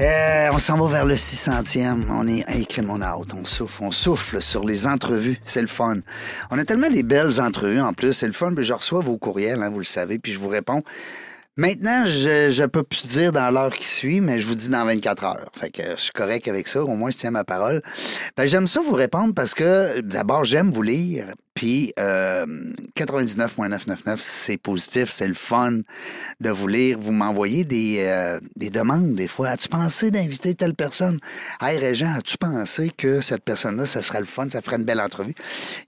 Euh, on s'en va vers le 600e. On est écrit out. On souffle, on souffle sur les entrevues. C'est le fun. On a tellement des belles entrevues en plus. C'est le fun. Puis je reçois vos courriels, hein, vous le savez, puis je vous réponds. Maintenant, je, je peux plus dire dans l'heure qui suit, mais je vous dis dans 24 heures. Fait que je suis correct avec ça. Au moins, je tiens ma parole. Ben, j'aime ça vous répondre parce que d'abord, j'aime vous lire. Puis euh, 99.999, c'est positif, c'est le fun de vous lire. Vous m'envoyez des, euh, des demandes des fois. As-tu pensé d'inviter telle personne? Hey Régent, as-tu pensé que cette personne-là, ça serait le fun, ça ferait une belle entrevue?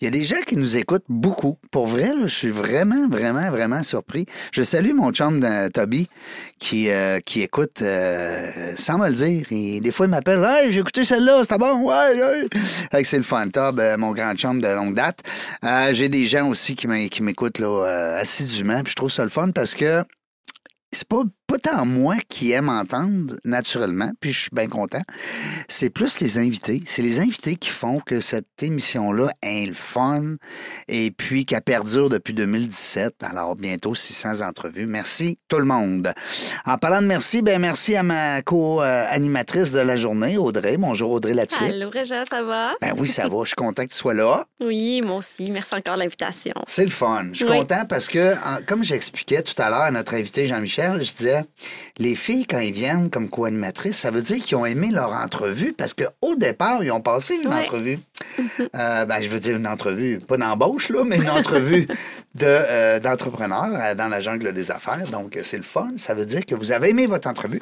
Il y a des gens qui nous écoutent beaucoup. Pour vrai, là, je suis vraiment, vraiment, vraiment surpris. Je salue mon chum de Toby qui, euh, qui écoute euh, sans me le dire. Et des fois, il m'appelle Hey, j'ai écouté celle-là, c'était bon, ouais, ouais. C'est le fun. Tob, euh, mon grand chum de longue date. Euh, j'ai des gens aussi qui m'é- qui m'écoutent là, euh, assidûment, puis je trouve ça le fun parce que c'est pas, pas tant moi qui aime entendre naturellement, puis je suis bien content. C'est plus les invités. C'est les invités qui font que cette émission-là est le fun et puis qu'elle perdure depuis 2017. Alors bientôt 600 entrevues. Merci tout le monde. En parlant de merci, ben merci à ma co-animatrice de la journée, Audrey. Bonjour Audrey Latulippe. Allô, Réjean, ça va? Ben oui, ça va. Je suis content que tu sois là. Oui, moi aussi. Merci encore de l'invitation. C'est le fun. Je suis Oui. content parce que, comme j'expliquais tout à l'heure à notre invité Jean-Michel, je disais, les filles, quand ils viennent comme co-animatrices, ça veut dire qu'ils ont aimé leur entrevue parce qu'au départ, ils ont passé une Ouais. entrevue. Euh, ben, je veux dire une entrevue, pas d'embauche, là, mais une entrevue de, euh, d'entrepreneur euh, dans la jungle des affaires. Donc, c'est le fun. Ça veut dire que vous avez aimé votre entrevue.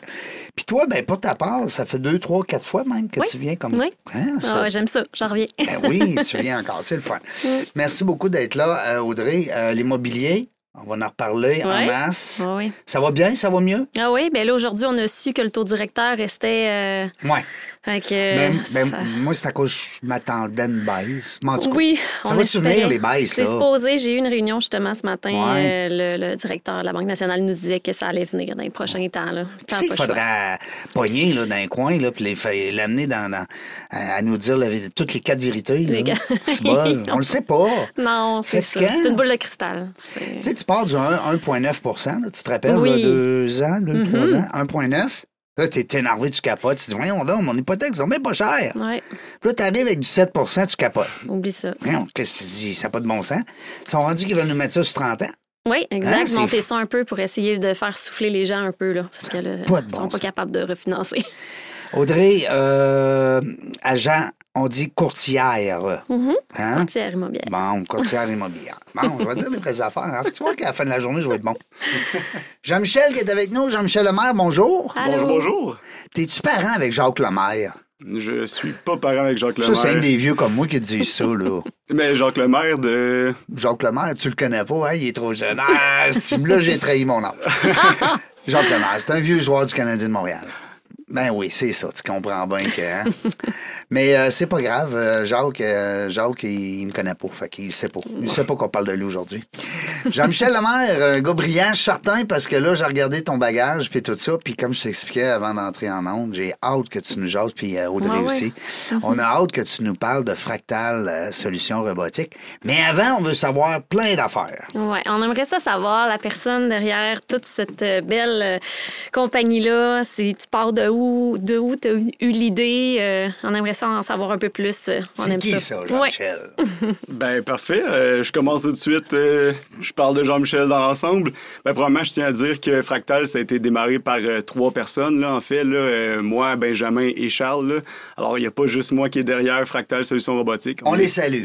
Puis toi, ben, pour ta part, ça fait deux, trois, quatre fois même que Oui. tu viens comme. Oui. Hein, ça- Ah, J'aime ça, j'en reviens. ben oui, tu viens encore, c'est le fun. Merci beaucoup d'être là, Audrey. Euh, L'immobilier, on va en reparler en masse. Oui. Ça va bien, ça va mieux? Ah oui, ben là, aujourd'hui, on a su que le taux directeur restait. euh, Ouais. Fait que, Ben, ben, ça- moi, c'est à cause que je m'attendais à une baisse. Oui, ça on va te souvenir, les baisses, C'est supposé. J'ai eu une réunion justement ce matin. Ouais. euh, le, le directeur de la Banque nationale nous disait que ça allait venir dans les prochains temps. Là, pas qu'il faudrait pogner là, dans un coin, là, puis l'amener dans, dans- à nous dire la toutes les quatre vérités? là? Les gars. C'est bon, on le sait pas. Non, c'est ça. C'est une boule de cristal. Tu sais, tu pars du 1 1,9 là, tu te rappelles, Oui. là, deux ans, deux, trois ans, 1,9 Là, t'es énervé, tu capotes. Tu dis, voyons là, mon hypothèque, c'est même pas cher. Ouais, Puis là, t'arrives avec du 7 tu capotes. oublie ça. Voyons, qu'est-ce que tu dis? Ça n'a pas de bon sens. Ils sont rendus qu'ils veulent nous mettre ça sur 30 ans. Oui, Hein, exact. c'est Monter ça un peu pour essayer de faire souffler les gens un peu, là, parce que là, pas ils bon sont sens. pas capables de refinancer. Audrey, euh, agent, on dit courtière. Mhm. Hein? Courtière immobilière. Bon, courtière immobilière. Bon, je vais dire des vraies affaires. hein. Tu vois qu'à la fin de la journée, je vais être bon. Jean-Michel qui est avec nous. Jean-Michel Lemaire, bonjour. Allô? Bonjour, bonjour. T'es-tu parent avec Jacques Lemaire? Je suis pas parent avec Jacques Ça, c'est un Lemaire. des vieux comme moi qui te dit ça, là. Mais Jacques Lemaire de. Jacques Lemaire, tu le connais pas, hein? Il est trop jeune. Ah, c'est- là, j'ai trahi mon âge. Jacques Lemaire, c'est un vieux joueur du Canadien de Montréal. Ben oui, c'est ça, tu comprends bien que. hein. Mais euh, c'est pas grave, euh, Jacques, euh, Jacques, il, il me connaît pas, fait qu'il sait pas. Il sait pas qu'on parle de lui aujourd'hui. Jean-Michel Lemaire, un gars brillant, certain, parce que là, j'ai regardé ton bagage, puis tout ça, puis comme je t'expliquais avant d'entrer en onde, j'ai hâte que tu nous jases, puis euh, Audrey Ouais, ouais. aussi. On a hâte que tu nous parles de Fractal euh, Solutions Robotiques. Mais avant, on veut savoir plein d'affaires. Ouais, on aimerait ça savoir la personne derrière toute cette euh, belle euh, compagnie-là. Tu pars de où, de où tu as eu l'idée. euh, on aimerait ça en savoir un peu plus. euh, on aime qui ça, Ouais. Jean-Michel? Ben, parfait. Euh, je commence tout de suite. euh, je parle de Jean-Michel dans l'ensemble. Ben, premièrement, je tiens à dire que Fractal, ça a été démarré par euh, trois personnes, là, en fait. Là, euh, moi, Benjamin et Charles. là. Alors, il n'y a pas juste moi qui est derrière Fractal Solutions Robotiques. On les salue.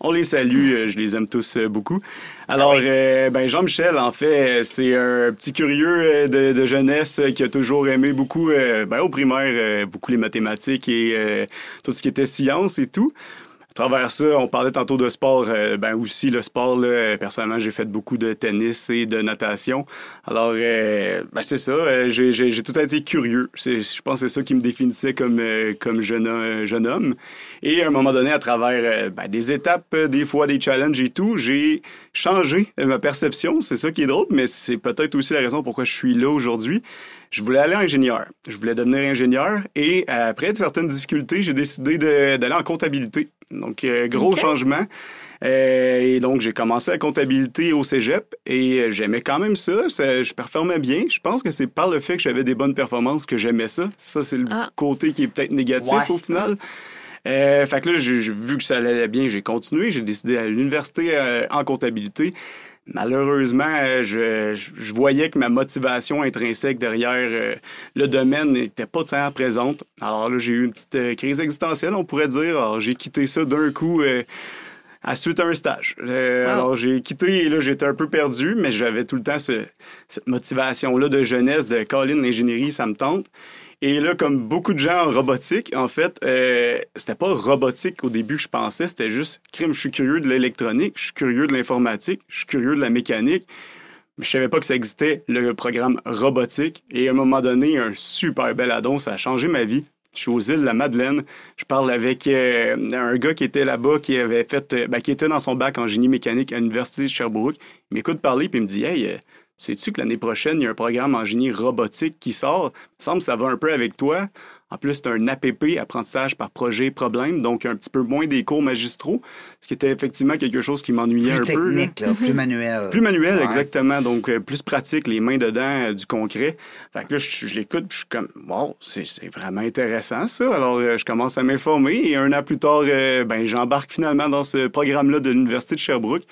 On les salue, euh, je les aime tous euh, beaucoup. Alors, Ah oui. euh, ben Jean-Michel, en fait, c'est un petit curieux euh, de, de jeunesse euh, qui a toujours aimé beaucoup, euh, ben, au primaire, euh, beaucoup les mathématiques et euh, tout ce qui était science et tout. Travers ça, on parlait tantôt de sport. euh, ben aussi, le sport, là, euh, personnellement, j'ai fait beaucoup de tennis et de natation. Alors, euh, ben c'est ça. j'ai, tout été curieux. Je pense que c'est ça qui me définissait comme, comme jeune, jeune homme. Et à un moment donné, à travers ben, des étapes, des fois des challenges et tout, j'ai changé ma perception. C'est ça qui est drôle, mais c'est peut-être aussi la raison pourquoi je suis là aujourd'hui. Je voulais aller ingénieur. Je voulais devenir ingénieur et euh, après certaines difficultés, j'ai décidé d'aller en comptabilité. Donc, euh, gros changement. Euh, et donc, j'ai commencé la comptabilité au cégep et j'aimais quand même ça. Ça- Je performais bien. Je pense que c'est par le fait que j'avais des bonnes performances que j'aimais ça. Ça, c'est le Ah. côté qui est peut-être négatif Ouais. au final. Euh, fait que là, j'ai vu que ça allait bien, j'ai continué. J'ai décidé à l'université euh, en comptabilité. Malheureusement, euh, je, voyais que ma motivation intrinsèque derrière euh, le domaine n'était pas tant présente. Alors là, j'ai eu une petite euh, crise existentielle, on pourrait dire. Alors, j'ai quitté ça d'un coup euh, à suite à un stage. Wow. Alors, j'ai quitté et là, j'étais un peu perdu, mais j'avais tout le temps ce- cette motivation-là de jeunesse, de Colin, l'ingénierie, ça me tente. Et là, comme beaucoup de gens en robotique, en fait, euh, c'était pas robotique au début que je pensais, c'était juste, crime, je suis curieux de l'électronique, je suis curieux de l'informatique, je suis curieux de la mécanique. Je savais pas que ça existait, le programme robotique. Et à un moment donné, un super bel addon, ça a changé ma vie. Je suis aux îles de la Madeleine. Je parle avec euh, un gars qui était là-bas, qui avait fait, euh, ben, qui était dans son bac en génie mécanique à l'Université de Sherbrooke. Il m'écoute parler puis il me dit Hey, sais-tu que l'année prochaine, il y a un programme en génie robotique qui sort? Il me semble que ça va un peu avec toi. En plus, c'est un APP, apprentissage par projet problème, donc un petit peu moins des cours magistraux, ce qui était effectivement quelque chose qui m'ennuyait Plus un peu. là. technique, là, plus manuel. Plus manuel, Ouais. exactement. Donc, euh, plus pratique, les mains dedans, euh, du concret. Fait que là, je, je l'écoute, puis je suis comme, wow, c'est c'est vraiment intéressant, ça. Alors, euh, je commence à m'informer et un an plus tard, euh, ben, j'embarque finalement dans ce programme-là de l'Université de Sherbrooke.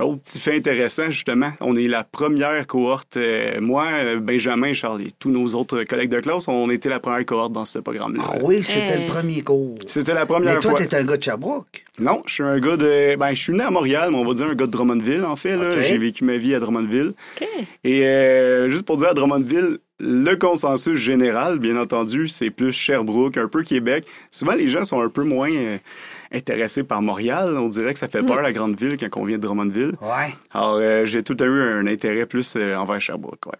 Un autre petit fait intéressant, justement, on est la première cohorte. euh, moi, Benjamin, Charles et tous nos autres collègues de classe, on était la première cohorte dans ce programme-là. Ah oui, c'était le premier cours. C'était la première Mais toi, fois. t'es un gars de Sherbrooke? Non, je suis un gars de. Ben, je suis né à Montréal, mais on va dire un gars de Drummondville, en fait. J'ai vécu ma vie à Drummondville. OK. Et euh, juste pour dire à Drummondville, le consensus général, bien entendu, c'est plus Sherbrooke, un peu Québec. Souvent, les gens sont un peu moins euh, intéressés par Montréal. On dirait que ça fait peur, la grande ville, quand on vient de Drummondville. Ouais. Alors, euh, j'ai tout eu un intérêt plus euh, envers Sherbrooke, ouais.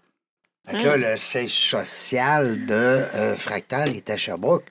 Fait que là, le siège social de euh, Fractal est à Sherbrooke.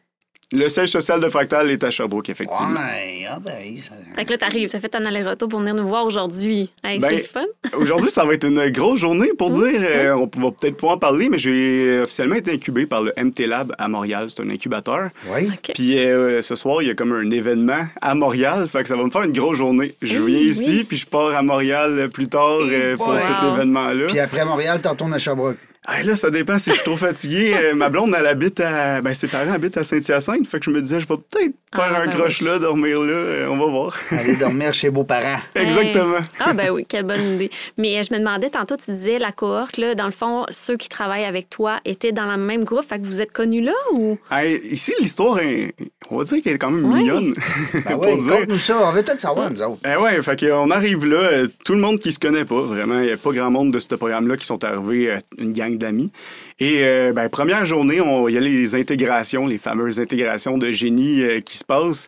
Le siège social de Fractal est à Sherbrooke, effectivement. Ouais, ah ben. Ça... Fait que là, t'arrives, t'as fait un aller-retour pour venir nous voir aujourd'hui. Hey, Ben, c'est le fun. Aujourd'hui, ça va être une grosse journée pour dire. euh, on va peut-être pouvoir en parler, mais j'ai officiellement été incubé par le MT Lab à Montréal. C'est un incubateur. Oui. Puis euh, ce soir, il y a comme un événement à Montréal. Fait que ça va me faire une grosse journée. Je viens oui. ici, puis je pars à Montréal plus tard euh, pour Wow. cet événement-là. Puis après Montréal, t'en retournes à Sherbrooke. Ah, là, ça dépend si je suis trop fatigué. Euh, ma blonde, elle habite à. Ben, ses parents habitent à Saint-Hyacinthe. Fait que je me disais, je vais peut-être faire Ah, un ben croche oui. là, dormir là. Euh, on va voir. Aller dormir chez beaux-parents. Exactement. Ah, ben oui, quelle bonne idée. Mais euh, je me demandais, tantôt, tu disais la cohorte, là, dans le fond, ceux qui travaillent avec toi étaient dans le même groupe. Fait que vous êtes connus là ou? Hey, ici, l'histoire, est- on va dire qu'elle est quand même mignonne. Ben pour oui, dire. conte-nous ça. On veut tout savoir, nous autres. Eh ouais, fait qu'on arrive là, tout le monde qui se connaît pas, vraiment, il n'y a pas grand monde de ce programme-là qui sont arrivés, une gang d'amis. Et euh, ben, première journée, on- il y a les intégrations, les fameuses intégrations de génie euh, qui se passent,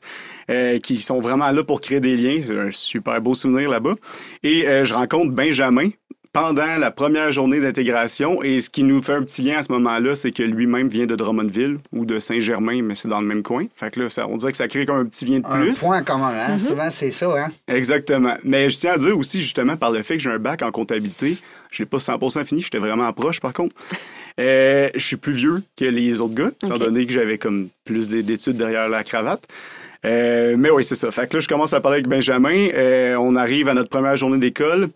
euh, qui sont vraiment là pour créer des liens. C'est un super beau souvenir là-bas. Et euh, je rencontre Benjamin pendant la première journée d'intégration. Et ce qui nous fait un petit lien à ce moment-là, c'est que lui-même vient de Drummondville ou de Saint-Germain, mais c'est dans le même coin. Fait que là, ça, on dirait que ça crée comme un petit lien de Un plus. point commun, hein? Souvent, c'est ça, hein? Exactement. Mais je tiens à dire aussi, justement, par le fait que j'ai un bac en comptabilité, je l'ai pas 100% fini, j'étais vraiment proche, par contre. Euh, je suis plus vieux que les autres gars, étant donné que j'avais comme plus d'études derrière la cravate. Euh, mais oui, c'est ça. Fait que là, je commence à parler avec Benjamin. Euh, on arrive à notre première journée d'école.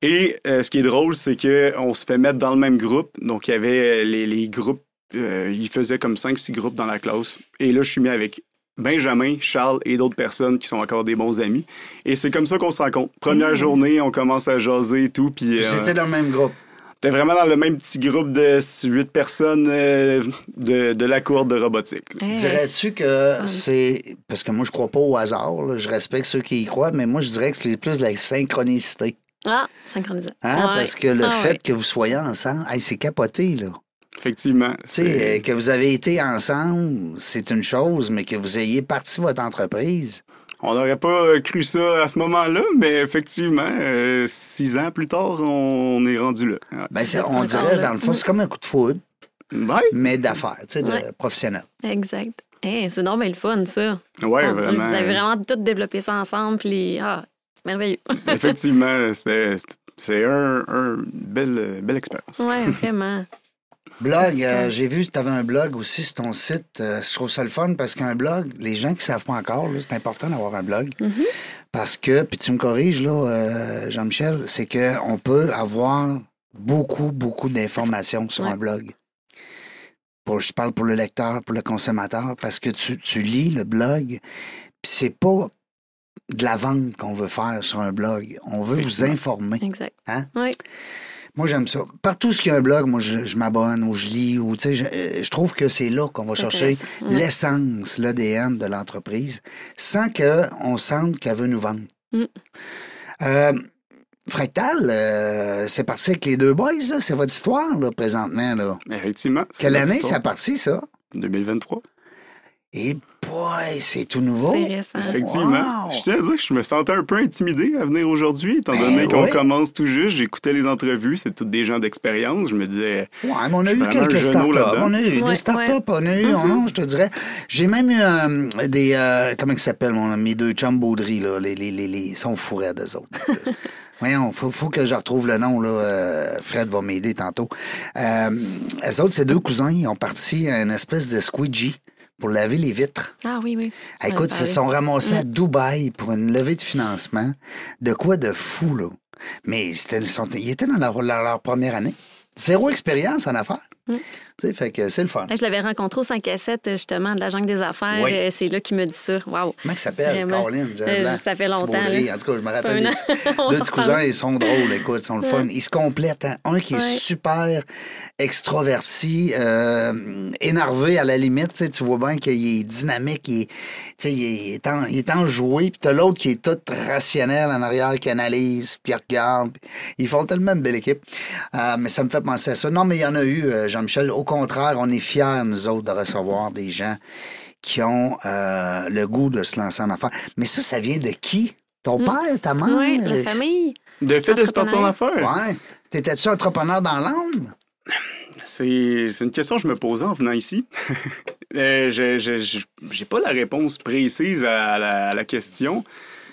Et ce qui est drôle, c'est qu'on se fait mettre dans le même groupe. Donc, il y avait les, les groupes. il faisait comme 5-6 groupes dans la classe. Et là, je suis mis avec Benjamin, Charles et d'autres personnes qui sont encore des bons amis. Et c'est comme ça qu'on se rencontre. Première journée, on commence à jaser et tout. Puis, euh, J'étais dans le même groupe. t'es vraiment dans le même petit groupe de 8 personnes euh, de, de la cour de robotique. Hey. Dirais-tu que c'est. Parce que moi, je crois pas au hasard. là. Je respecte ceux qui y croient, mais moi, je dirais que c'est plus la synchronicité. Ah, synchronisé. Hein? Ouais. Parce que le Ah, fait ouais. que vous soyez ensemble, hey, c'est capoté, là. Effectivement. Tu sais, c'est- euh, que vous avez été ensemble, c'est une chose, mais que vous ayez parti votre entreprise. On n'aurait pas cru ça à ce moment-là, mais effectivement, euh, six ans plus tard, on est rendu là. Ouais. Ben, on dirait, dans le fond, c'est comme un coup de foudre, Ouais, mais d'affaires, tu sais, de Ouais. professionnel. Exact. Hey, c'est donc bien le fun, ça. Dieu, vraiment. Vous avez vraiment tout développé ça ensemble, puis ah, merveilleux. Effectivement, c'était- c'est un, un belle, belle expérience. ouais, vraiment. Blog, euh, j'ai vu que tu avais un blog aussi sur ton site. Euh, je trouve ça le fun parce qu'un blog, les gens qui ne savent pas encore, c'est important d'avoir un blog. Parce que, puis tu me corriges, là, euh, Jean-Michel, c'est qu'on peut avoir beaucoup, beaucoup d'informations sur Ouais. un blog. Pour, je parle pour le lecteur, pour le consommateur, parce que tu, tu lis le blog, puis c'est pas de la vente qu'on veut faire sur un blog. On veut vous informer. Exact. Hein? Oui. Moi, j'aime ça. Partout ce qu'il y a un blog, moi, je, je m'abonne ou je lis. Ou, tu sais, je, euh, je trouve que c'est là qu'on va chercher. Ouais. l'essence, l'ADN de l'entreprise, sans qu'on sente qu'elle veut nous vendre. Mm. Euh, Fractal, euh, c'est parti avec les deux boys, là. C'est votre histoire, là, présentement, là. Effectivement. c'est Quelle année ça parti, ça? 2023. Et boy, c'est tout nouveau. C'est récent. Effectivement. Wow! Je tiens à dire que je me sentais un peu intimidé à venir aujourd'hui, étant donné Ben qu'on oui. commence tout juste. J'écoutais les entrevues, c'est toutes des gens d'expérience. Je me disais, Ouais, mais on a eu quelques startups. On a eu Ouais, des startups, ouais. on a eu, on- non, je te dirais. J'ai même eu euh, des. euh, comment ils s'appellent, mon, mes deux chums Baudry, là. Les, les, les, les, ils sont fourrés d'eux autres. Voyons, faut, faut que je retrouve le nom, là. Euh, Fred va m'aider tantôt. Euh, eux autres, ces deux cousins, ils ont parti à une espèce de squeegee pour laver les vitres. Ah oui, oui. Ah, Écoute, ils se sont ramassés à Dubaï pour une levée de financement. De quoi de fou, là. Mais ils étaient dans leur, leur- leur première année. Zéro expérience en affaires. Mm. Tu sais, fait que c'est le fun. Je l'avais rencontré au 5 à 7, justement, de la jungle des affaires. Oui. Euh, C'est là qu'il me dit ça. Wow. Comment il s'appelle. Colin? Euh, ça fait longtemps, là. En tout cas, je me rappelle. Les Deux petits cousins, ils sont drôles, écoute, ils sont le fun. Ils se complètent. hein. Un qui est Ouais. super extroverti, euh, énervé à la limite. Tu sais, tu vois bien qu'il est dynamique, il est, tu sais, il est, en, il est enjoué. Puis t'as l'autre qui est tout rationnel en arrière, qui analyse, puis il regarde. Ils font tellement une belle équipe. Euh, mais ça me fait penser à ça. Non, mais il y en a eu, Jean-Michel. Au contraire, on est fiers, nous autres, de recevoir des gens qui ont euh, le goût de se lancer en affaires. Mais ça, ça vient de qui? Ton père, ta mère? Oui, la famille. de fait de se partir en affaires. Ouais. T'étais-tu entrepreneur dans l'âme? C'est une question que je me posais en venant ici. Euh, je- J'ai pas la réponse précise à la, à la question.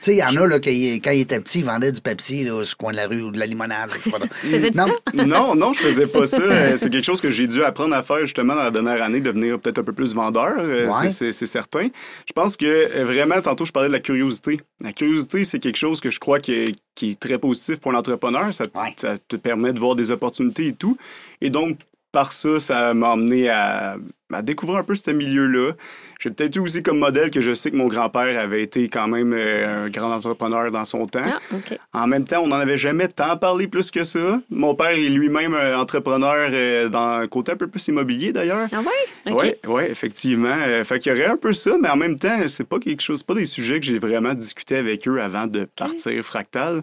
Tu sais, il y en a, là, qui, quand il était petit, il vendait du Pepsi, là, sur le coin de la rue ou de la limonade. je sais pas. Tu faisais non, ça? Non, non, je faisais pas ça. Euh, C'est quelque chose que j'ai dû apprendre à faire justement dans la dernière année, devenir peut-être un peu plus vendeur, euh, Ouais. c'est- certain. Je pense que euh, vraiment, tantôt, je parlais de la curiosité. La curiosité, c'est quelque chose que je crois qui est, qui est très positif pour l'entrepreneur. Ça, Ouais. ça te permet de voir des opportunités et tout. Et donc, par ça, ça m'a amené à, à découvrir un peu ce milieu-là. J'ai peut-être eu aussi comme modèle que je sais que mon grand-père avait été quand même euh, un grand entrepreneur dans son temps. Ah. En même temps, on n'en avait jamais tant parlé plus que ça. Mon père est lui-même un entrepreneur euh, dans un côté un peu plus immobilier d'ailleurs. Ah ouais? Oui, ouais, effectivement. Euh, fait qu'il y aurait un peu ça, mais en même temps, c'est pas quelque chose, pas des sujets que j'ai vraiment discuté avec eux avant de partir fractal.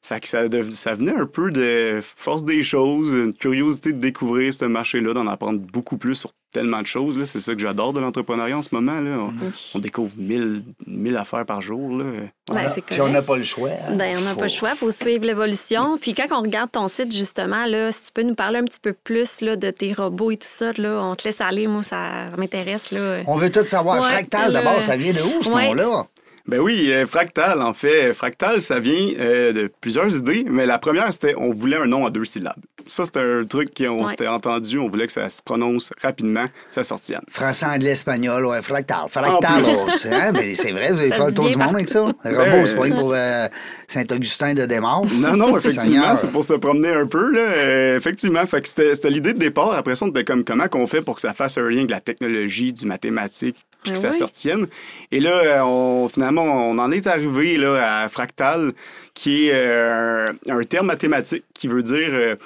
Fait que ça, dev- ça venait un peu de force des choses, une curiosité de découvrir ce marché-là, d'en apprendre beaucoup plus sur tellement de choses. là. C'est ça que j'adore de l'entrepreneuriat en ce moment. Là. On, on découvre mille, mille affaires par jour. Là. Ben, Puis on n'a pas le choix. hein. Ben, on n'a Faut- pas le choix, il faut suivre l'évolution. Puis quand on regarde ton site, justement, là, si tu peux nous parler un petit peu plus là, de tes robots et tout ça, là, on te laisse aller, moi, ça m'intéresse. Là. On veut tout savoir. Ouais, Fractal, le- d'abord, ça vient de où, ce Ouais. nom-là? Ben oui, euh, Fractal, en fait. Fractal, ça vient euh, de plusieurs idées, mais la première, c'était on voulait un nom à deux syllabes. Ça, c'était un truc qu'on Ouais. s'était entendu, on voulait que ça se prononce rapidement, ça sortienne. Français, anglais, espagnol, ouais, fractal. Fractalos. Hein? Mais c'est vrai, vous allez faire le tour du monde avec ça. Ben, Robot, c'est pas rien pour euh, Saint-Augustin de Desmaures. Non, non, effectivement, c'est pour se promener un peu, là. Euh, effectivement, fait que c'était c'était l'idée de départ. Après ça, on était comme comment qu'on fait pour que ça fasse un lien avec la technologie, du mathématique, puis que Ah ça retienne. Et là, euh, on, finalement, on en est arrivé là, à fractal, qui est euh, un, un terme mathématique qui veut dire euh,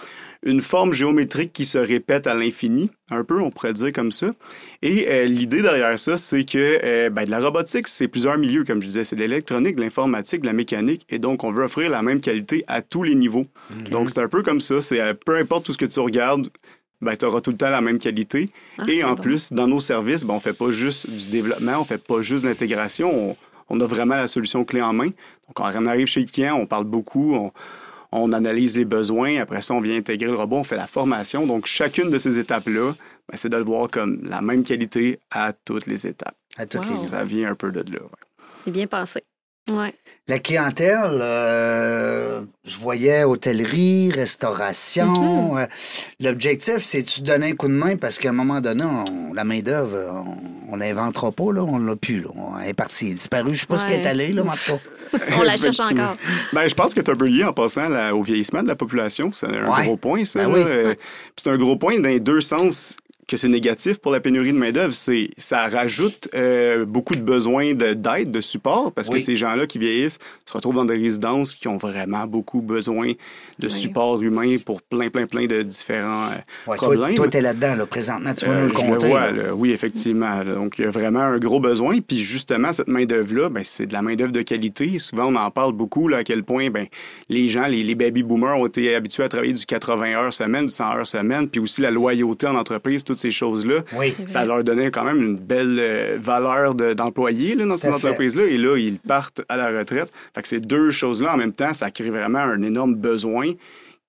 une forme géométrique qui se répète à l'infini, un peu, on pourrait dire comme ça. Et euh, l'idée derrière ça, c'est que euh, ben, de la robotique, c'est plusieurs milieux, comme je disais. C'est de l'électronique, de l'informatique, de la mécanique. Et donc, on veut offrir la même qualité à tous les niveaux. Donc, c'est un peu comme ça. C'est euh, peu importe tout ce que tu regardes, ben, tu auras tout le temps la même qualité. Ah, Et en bon. plus, dans nos services, ben, on fait pas juste du développement, on fait pas juste de l'intégration. On, on a vraiment la solution clé en main. Donc, quand on arrive chez le client, on parle beaucoup, on, on analyse les besoins. Après ça, on vient intégrer le robot, on fait la formation. Donc, chacune de ces étapes-là, ben, c'est de le voir comme la même qualité à toutes les étapes. À toutes Wow. les Ça vient un peu de là. ouais. C'est bien pensé. Ouais. La clientèle, euh, je voyais hôtellerie, restauration. euh, L'objectif, c'est de donner un coup de main parce qu'à un moment donné, on- la main-d'œuvre, on, on l'inventera pas, là, on l'a plus. Là. On- Elle est partie, elle est disparue. Je sais pas ce qu'elle est allée, là, mais en tout cas. On la cherche encore. Ben, je pense que tu un peu lié en passant là, au vieillissement de la population. C'est un Ouais. gros point, ça. Ben oui. Euh, puis c'est un gros point dans les deux sens que c'est négatif pour la pénurie de main-d'œuvre. C'est ça rajoute euh, beaucoup de besoins de- d'aide, de, support, parce Oui. que ces gens-là qui vieillissent se retrouvent dans des résidences qui ont vraiment beaucoup besoin de support humain pour plein, plein, plein de différents euh, Ouais, problèmes. toi, t'es là-dedans, là, présentement. Tu vas Euh, nous le je compter. vois, là. là. oui, effectivement. là. Donc, il y a vraiment un gros besoin. Puis, justement, cette main-d'œuvre-là, ben, c'est de la main-d'œuvre de qualité. Souvent, on en parle beaucoup, là, à quel point ben, les gens, les, les baby-boomers ont été habitués à travailler du 80 heures semaine, du 100 heures semaine, puis aussi la loyauté en entreprise, toutes ces choses-là. Oui. Ça leur donnait quand même une belle euh, valeur de- d'employés là, dans ces entreprises-là. Et là, ils partent à la retraite. Fait que ces deux choses-là, en même temps, ça crée vraiment un énorme besoin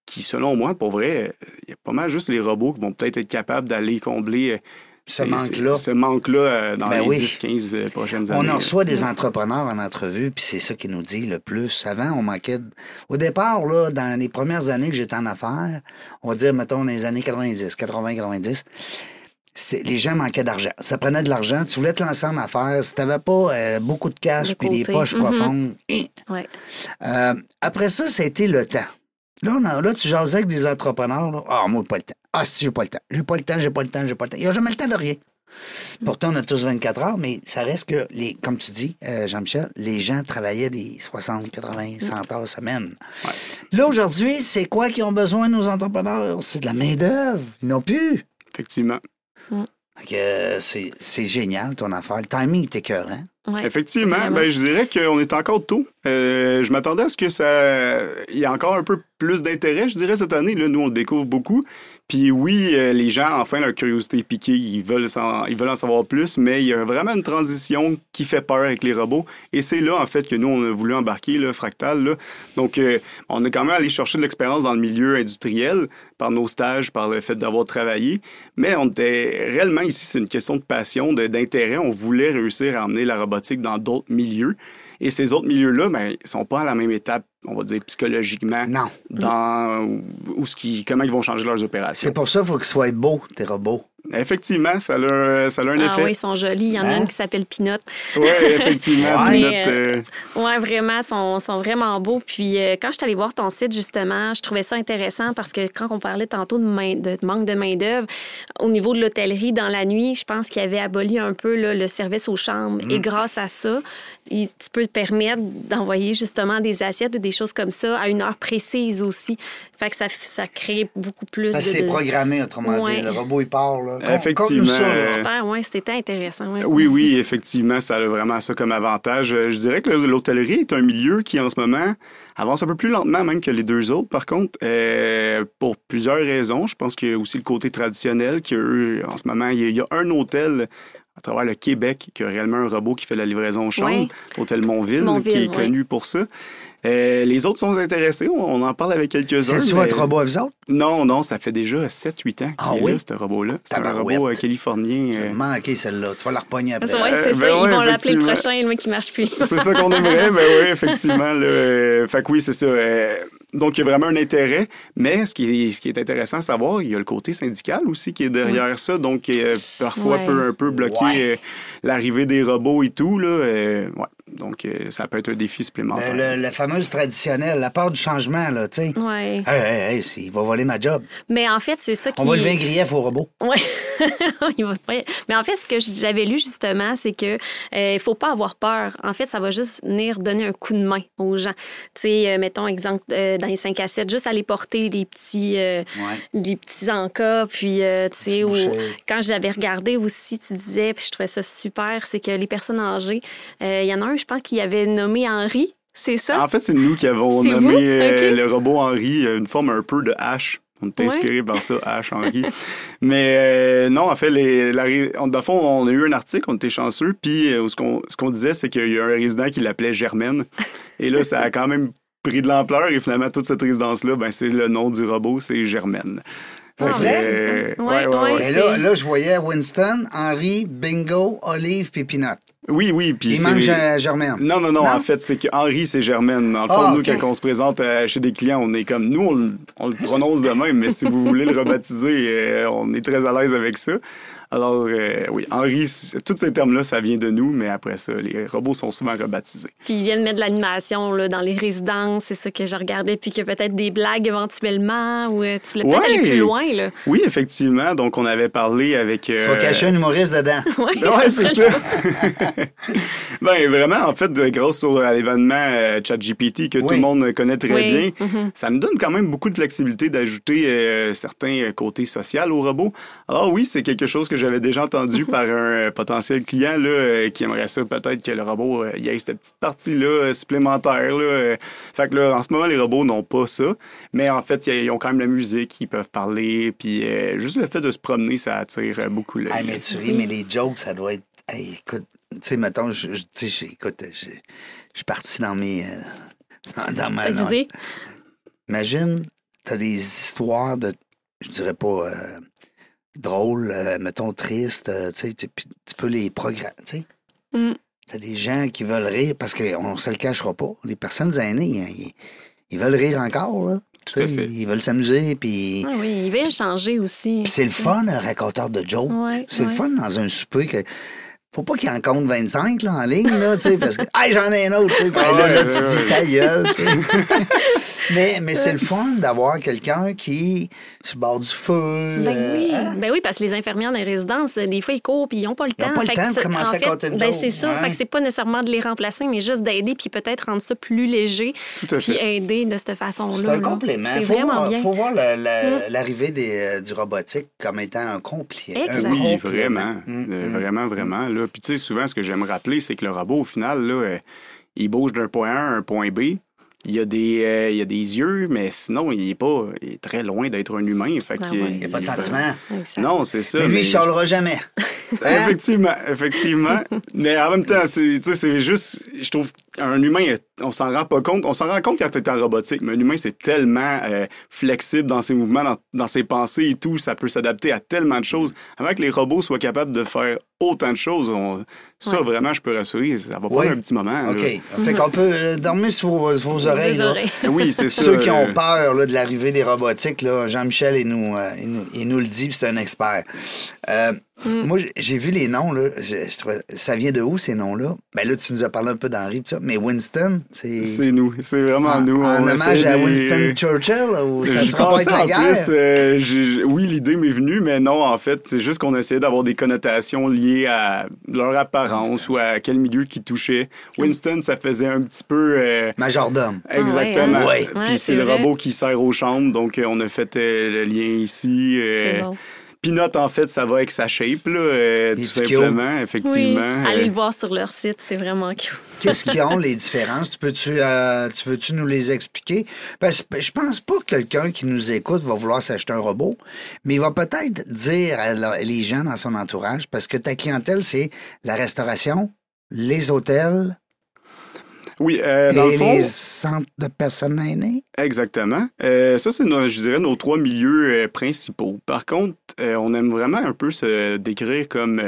qui, selon moi, pour vrai, il y a pas mal juste les robots qui vont peut-être être capables d'aller combler euh, Ce manque-là. Ce manque-là euh, dans Ben les oui. 10-15 euh, prochaines années. On en reçoit des entrepreneurs en entrevue, puis c'est ça qui nous dit le plus. Avant, on manquait. de- Au départ, là, dans les premières années que j'étais en affaires, on va dire, mettons, dans les années 90, 80, 90, c'était- les gens manquaient d'argent. Ça prenait de l'argent. Tu voulais te lancer en affaires. Si tu n'avais pas euh, beaucoup de cash puis des poches Mhm. profondes, hein. Ouais. Euh, après ça, ça a été le temps. Là, on a- là tu jasais avec des entrepreneurs. là. Ah, moi, pas le temps. Ah, si, j'ai pas le temps. J'ai pas le temps, j'ai pas le temps, j'ai pas le temps. Ils n'ont jamais le temps de rien. Pourtant, on a tous 24 heures, mais ça reste que, les, comme tu dis, euh, Jean-Michel, les gens travaillaient des 60, 80, 100 heures semaine. Là, aujourd'hui, c'est quoi qu'ils ont besoin, nos entrepreneurs? C'est de la main-d'œuvre. Ils n'ont plus. Effectivement. Fait que, euh, c'est c'est génial, ton affaire. Le timing est écœurant. Ouais. Effectivement, ben, je dirais qu'on est encore tôt. Euh, je m'attendais à ce que ça. Il y a encore un peu plus d'intérêt, je dirais, cette année. Là, nous, on le découvre beaucoup. Puis oui, euh, les gens, enfin, leur curiosité est piquée. Ils veulent, ils veulent en savoir plus, mais il y a vraiment une transition qui fait peur avec les robots. Et c'est là, en fait, que nous, on a voulu embarquer, le Fractal. Là. Donc, euh, on est quand même allé chercher de l'expérience dans le milieu industriel par nos stages, par le fait d'avoir travaillé. Mais on était réellement ici, c'est une question de passion, d'intérêt. On voulait réussir à emmener la robotique dans d'autres milieux. Et ces autres milieux-là, ben, ils sont pas à la même étape, on va dire, psychologiquement, Non. dans où ce qui, comment ils vont changer leurs opérations. C'est pour ça qu'il faut qu'ils soient beaux, tes robots. Effectivement, ça a, un- ça a un Ah effet. oui, ils sont jolis. Il y en a Hein? une qui s'appelle Pinot. Oui, effectivement. Notre, euh, Oui, vraiment, ils sont, sont vraiment beaux. Puis euh, quand je suis allée voir ton site, justement, je trouvais ça intéressant parce que quand on parlait tantôt de, main- de manque de main-d'œuvre, au niveau de l'hôtellerie, dans la nuit, je pense qu'il avait aboli un peu là, le service aux chambres. Mm. Et grâce à ça, il- tu peux te permettre d'envoyer justement des assiettes ou des choses comme ça à une heure précise aussi. Fait que ça, ça crée beaucoup plus Ça, de. c'est de- programmé, autrement Ouais. dit. Le robot, il part. Là. Effectivement. Super, oui, c'était intéressant. ouais, Oui, aussi. oui, effectivement, ça a vraiment ça comme avantage. Euh, Je dirais que l'hôtellerie est un milieu qui, en ce moment, avance un peu plus lentement même que les deux autres, par contre, euh, pour plusieurs raisons. Je pense qu'il y a aussi le côté traditionnel, que eux, en ce moment, il y a, il y a un hôtel à travers le Québec qui a réellement un robot qui fait la livraison aux chambres, Ouais. l'hôtel Montville, Montville, qui est ouais. connu pour ça. Euh, les autres sont intéressés, on, on en parle avec quelques-uns. C'est-tu mais- votre robot à vous autres? Non, non, ça fait déjà 7-8 ans qu'il Ah est oui? là, ce robot-là. C'est un robot euh, californien. euh, J'ai manqué celle-là. Tu vas la repogner après. C'est Euh, ça. ben Ils ouais, vont l'appeler le prochain, le mec qui marche plus. C'est ça qu'on aimerait, mais oui, effectivement. Là, euh, fait que oui, c'est ça. Euh, donc, il y a vraiment un intérêt. Mais ce qui est, ce qui est intéressant à savoir, il y a le côté syndical aussi qui est derrière ça. Donc, qui, euh, parfois, Ouais. peut un peu bloquer Ouais. euh, l'arrivée des robots et tout. Là, euh, ouais. Donc, euh, ça peut être un défi supplémentaire. Le, le- la fameuse traditionnelle, la part du changement, là, tu sais. Ouais. Hey, hey, hey, il va voler ma job. Mais en fait, c'est ça qui. On va lever un grief au robot. Ouais. Il va pas- Mais en fait, ce que j'avais lu justement, c'est que euh, il faut pas avoir peur. En fait, ça va juste venir donner un coup de main aux gens. Tu sais, euh, mettons exemple euh, dans les 5 à 7, juste aller porter les petits, euh, Ouais. les petits encas, puis euh, tu sais, quand j'avais regardé aussi, tu disais, puis je trouvais ça super, c'est que les personnes âgées, euh, il y en a un, je pense, qui avait nommé Henri. C'est ça? En fait, c'est nous qui avons nommé euh, le robot Henri une forme un peu de hache. On est inspiré par ça, H, Henri. Mais euh, non, en fait, les, la, on, dans le fond, on a eu un article, on était chanceux, puis euh, ce qu'on ce qu'on disait, c'est qu'il y a un résident qui l'appelait Germaine. Et là, ça a quand même pris de l'ampleur, et finalement, toute cette résidence-là, ben, c'est le nom du robot, c'est Germaine. Ah, Fait que, vrai? euh, Ouais, ouais, ouais. Mais là, là, je voyais Winston, Henri, Bingo, Olive, puis Peanut. Oui, oui, puis Il c'est- manque Ger- Germaine. Non, non, non, Non? En fait, c'est que Henri, c'est Germaine. Dans le fond, Ah, nous, quand on se présente euh, chez des clients, on est comme. Nous, on, le- on le prononce de même, mais si vous voulez le rebaptiser, euh, on est très à l'aise avec ça. Alors, euh, oui, Henri, tous ces termes-là, ça vient de nous, mais après ça, les robots sont souvent rebaptisés. Puis ils viennent mettre de l'animation là, dans les résidences, c'est ça que je regardais. Puis que peut-être des blagues éventuellement, ou euh, tu voulais peut-être Ouais. aller plus loin. Là. Oui, effectivement. Donc, on avait parlé avec. Tu vas euh, cacher un humoriste dedans. Ouais, Ouais, ça c'est serait ça. ben vraiment, en fait, grâce à l'événement euh, ChatGPT que tout Oui. le monde connaît très Oui. bien, Mhm. ça me donne quand même beaucoup de flexibilité d'ajouter euh, certains côtés sociaux au robot. Alors oui, c'est quelque chose que j'avais déjà entendu par un euh, potentiel client là, euh, qui aimerait ça peut-être que le robot euh, y ait cette petite partie-là supplémentaire. Là. Fait que là, en ce moment, les robots n'ont pas ça, mais en fait, ils ont quand même la musique, ils peuvent parler, puis euh, juste le fait de se promener, ça attire beaucoup l'œil. Hey, mais tu ris, mais les jokes, ça doit être. Hey, écoute, tu sais, mettons, je, je- tu sais, je- écoute, je, je suis parti dans mes. euh, dans, ma. Imagine, t'as des histoires de. Je dirais pas. euh, drôles, euh, mettons, tristes, euh, tu sais, tu puis tu peux les programmer, tu sais. Mm. T'as des gens qui veulent rire parce qu'on se le cachera pas. Les personnes aînées, hein, ils, ils veulent rire encore, là. Tout à Tu sais, fait. Ils veulent s'amuser, puis. Ah oui, il va changer aussi. C'est le fun, un raconteur de jokes. Ouais, c'est le fun dans un souper que. Faut pas qu'il en compte 25 là, en ligne, là, tu sais, parce que. Hey, j'en ai un autre, tu sais. Puis là, là, tu dis ta gueule, tu sais. mais mais c'est le fun d'avoir quelqu'un qui, le bord du feu. Ben euh, oui, hein? ben oui, parce que les infirmières dans les résidences, des fois, ils courent puis ils n'ont pas le Ils ont temps. pas le Fait temps de commencer en à compter ben c'est ça. ouais. Fait que c'est pas nécessairement de les remplacer, mais juste d'aider puis peut-être rendre ça plus léger Tout à puis fait. aider de cette façon-là. C'est un là. complément. C'est Il faut vraiment voir, bien. faut voir le- la- l'arrivée euh, du robotique comme étant un Exact. Oui, complément. vraiment. Mm, Euh, mm. Vraiment, vraiment. Là. Puis, tu sais, souvent, ce que j'aime rappeler, c'est que le robot, au final, là, euh, il bouge d'un point A à un point B. Il y, a des, euh, il y a des yeux, mais sinon, il est pas il est très loin d'être un humain. Fait qu'il- ouais. Il n'y a pas de sentiment. Non, c'est ça. Mais lui, mais- il chialera jamais. Hein? Effectivement, effectivement. mais en même temps, c'est tu sais, c'est juste, je trouve qu'un humain, on s'en rend pas compte. On s'en rend compte quand tu es en robotique, mais un humain, c'est tellement euh, flexible dans ses mouvements, dans, dans ses pensées et tout. Ça peut s'adapter à tellement de choses. Avant que les robots soient capables de faire autant de choses, on- ça, Ouais. vraiment, je peux rassurer, ça va prendre Oui. un petit moment. là. OK. Fait qu'on peut euh, dormir sur vos, vos oreilles. Les là. oreilles. Oui, c'est ça. Ceux qui euh, ont peur là, de l'arrivée des robotiques, là, Jean-Michel, il nous, euh, il, nous, il nous le dit, puis c'est un expert. Euh, Mm. Moi, j'ai- vu les noms, là. je- je trouvais- ça vient de où, ces noms-là? Ben là, tu nous as parlé un peu d'Henri, pis ça. Mais Winston, c'est. C'est nous, c'est vraiment En, nous. en On hommage à des- Winston Churchill, ou ça pas la en guerre? plus, euh, oui, l'idée m'est venue, mais non, en fait, c'est juste qu'on essayait d'avoir des connotations liées à leur apparence ou à quel milieu qui touchait. Winston, ça faisait un petit peu... euh, Majordome. Exactement. hein? Ouais. Puis Ouais, c'est c'est le vrai. robot qui sert aux chambres, donc euh, on a fait euh, le lien ici. euh, C'est bon. Peanut, en fait, ça va avec sa shape, là, euh, tout simplement, Oui, effectivement. allez Euh, le voir sur leur site, c'est vraiment cute. Qu'est-ce qu'ils ont, les différences? Tu peux-tu euh, tu veux-tu nous les expliquer? Parce que je pense pas que quelqu'un qui nous écoute va vouloir s'acheter un robot, mais il va peut-être dire à la- les gens dans son entourage, parce que ta clientèle, c'est la restauration, les hôtels Oui, euh, dans le et fond... les centres de personnes aînées. Exactement. Euh, ça, c'est, nos- je dirais, nos trois milieux euh, principaux. Par contre, euh, on aime vraiment un peu se décrire comme...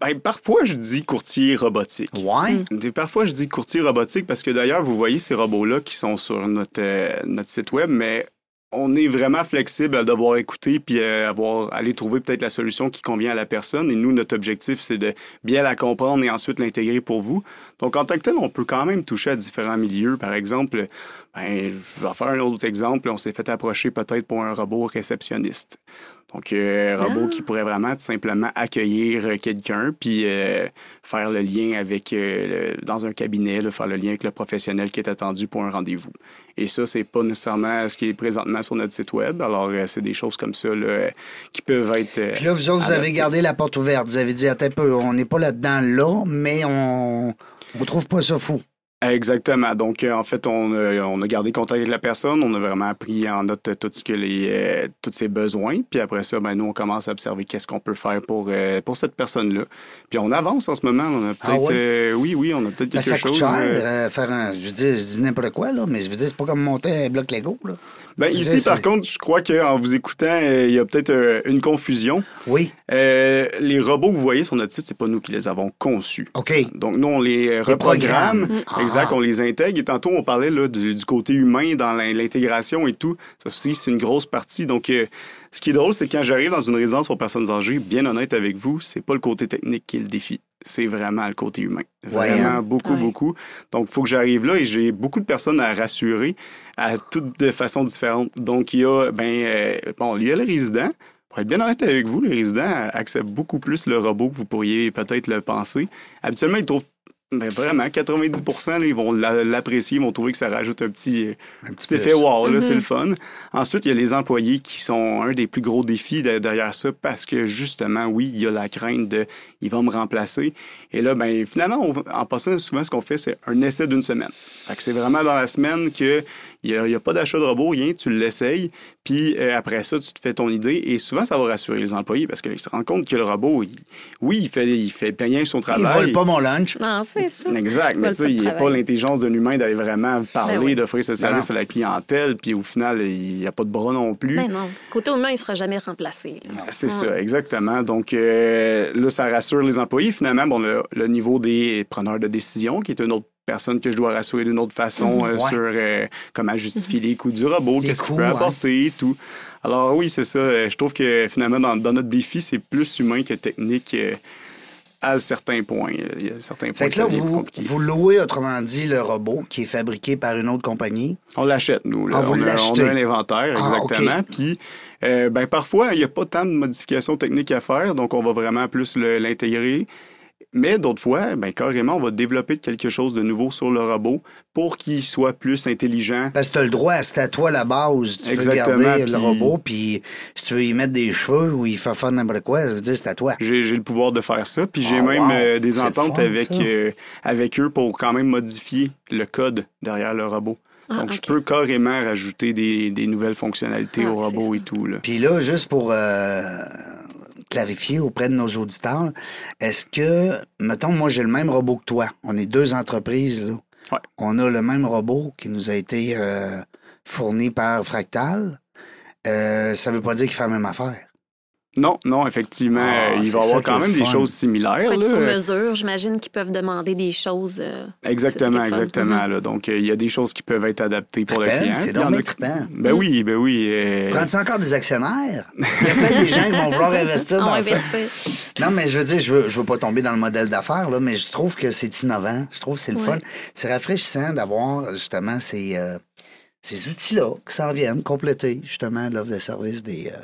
ben, parfois, je dis courtier robotique. Ouais. Et Parfois, je dis courtier robotique parce que d'ailleurs, vous voyez ces robots-là qui sont sur notre, notre site web, mais on est vraiment flexible à devoir écouter puis à avoir, aller trouver peut-être la solution qui convient à la personne. Et nous, notre objectif, c'est de bien la comprendre et ensuite l'intégrer pour vous. Donc, en tant que tel, on peut quand même toucher à différents milieux. Par exemple, ben, je vais faire un autre exemple. On s'est fait approcher peut-être pour un robot réceptionniste. Donc, euh, un robot Ah. qui pourrait vraiment tout simplement accueillir euh, quelqu'un, puis euh, faire le lien avec, euh, le- dans un cabinet, là, faire le lien avec le professionnel qui est attendu pour un rendez-vous. Et ça, c'est pas nécessairement ce qui est présentement sur notre site web. Alors, euh, c'est des choses comme ça là, euh, qui peuvent être. euh, Puis là, vous autres, vous avez gardé la porte ouverte. Vous avez dit, attends un peu, on n'est pas là-dedans là, mais on on trouve pas ça fou. Exactement. Donc, euh, en fait, on a, on a gardé contact avec la personne. On a vraiment pris en note euh, tout ce que les, euh, tous ses besoins. Puis après ça, ben, nous, on commence à observer qu'est-ce qu'on peut faire pour, euh, pour cette personne-là. Puis on avance en ce moment. On a Ah peut-être. ouais? euh, oui, oui, on a peut-être Ben, quelque ça coûte chose. cher, euh, euh, faire un. Je dire, je dis n'importe quoi, là, mais je veux dire, c'est pas comme monter un bloc Lego, là. Ben, ici, dire, par contre, je crois qu'en vous écoutant, euh, il y a peut-être euh, une confusion. Oui. Euh, les robots que vous voyez sur notre site, c'est pas nous qui les avons conçus. OK. Donc, nous, on les euh, reprogramme. Programmes. Ah. Exact, on les intègre. Et tantôt, on parlait là, du, du côté humain dans l'in- l'intégration et tout. Ça aussi, c'est une grosse partie. Donc, euh, ce qui est drôle, c'est quand j'arrive dans une résidence pour personnes âgées, bien honnête avec vous, c'est pas le côté technique qui est le défi. C'est vraiment le côté humain. Ouais, Vraiment, hein? beaucoup, Ouais. beaucoup. Donc, il faut que j'arrive là et j'ai beaucoup de personnes à rassurer à toutes de façons différentes. Donc, il y a, ben, euh, bon, il y a le résident. Pour être bien honnête avec vous, les résidents acceptent beaucoup plus le robot que vous pourriez peut-être le penser. Habituellement, ils trouvent ben, vraiment 90 là, ils vont l'a- l'apprécier, ils vont trouver que ça rajoute un petit, euh, Un petit petit effet wow, là, c'est le fun. Ensuite, il y a les employés qui sont un des plus gros défis de- derrière ça parce que justement, oui, il y a la crainte de il va me remplacer. Et là, ben finalement, on- en passant, souvent, ce qu'on fait, c'est un essai d'une semaine. Fait que c'est vraiment dans la semaine que il n'y a, il y a pas d'achat de robot, rien, tu l'essayes, puis euh, après ça, tu te fais ton idée. Et souvent, ça va rassurer les employés parce qu'ils se rendent compte que le robot, il- oui, il fait, il fait bien son Il travail. vole pas mon lunch. Non, c'est ça. Exact, mais tu sais, il n'y a pas l'intelligence d'un humain d'aller vraiment parler, Ben oui. d'offrir ce service non. à la clientèle, puis au final, il n'y a pas de bras non plus. Ben non. Côté humain, il sera jamais remplacé. là. C'est ça, exactement. Donc euh, là, ça rassure les employés. Finalement, bon, le, le niveau des preneurs de décision, qui est une autre personne que je dois rassurer d'une autre façon euh, Ouais. sur euh, comment justifier les coûts du robot, qu'est-ce qu'il peut apporter et tout. Alors oui, c'est ça. Euh, Je trouve que finalement, dans, dans notre défi, c'est plus humain que technique euh, à certains points. Il y a certains points Fait que là, vous, vous louez, autrement dit, le robot qui est fabriqué par une autre compagnie. On l'achète, nous. Là. Ah, vous on, a, on a un inventaire, Ah, exactement. Puis, euh, ben, parfois, il n'y a pas tant de modifications techniques à faire, donc on va vraiment plus l'intégrer. Mais d'autres fois, ben, carrément, on va développer quelque chose de nouveau sur le robot pour qu'il soit plus intelligent. Parce que tu as le droit, c'est à toi la base. Tu Exactement, peux garder puis- le robot, puis si tu veux y mettre des cheveux ou il fait faire n'importe quoi, ça veut dire c'est à toi. J'ai le pouvoir de faire ça. Puis j'ai Ah, même wow. euh, des ententes fun, avec, euh, avec eux pour quand même modifier le code derrière le robot. Ah, Donc, je peux carrément rajouter des, des nouvelles fonctionnalités Ah, au robot et tout. Là. Puis là, juste pour euh, clarifier auprès de nos auditeurs, est-ce que, mettons, moi j'ai le même robot que toi. On est deux entreprises, là. Ouais. On a le même robot qui nous a été euh, fourni par Fractal. Euh, ça veut pas dire qu'il fait la même affaire. Non, non, effectivement, Ah, il va y avoir quand même des choses similaires. Là. sur mesure. J'imagine qu'ils peuvent demander des choses. euh, Exactement, exactement. là. Donc, euh, il y a des choses qui peuvent être adaptées pour le Trippant, client. c'est donc a. Ben oui, ben oui. euh, Prends-tu encore des actionnaires? Il y a peut-être des gens qui vont vouloir investir dans ça. Non, mais je veux dire, je veux, je veux pas tomber dans le modèle d'affaires, là, mais je trouve que c'est innovant. Je trouve que c'est le Ouais. fun. C'est rafraîchissant d'avoir justement ces, euh, ces outils-là qui s'en viennent compléter justement l'offre de service des, euh,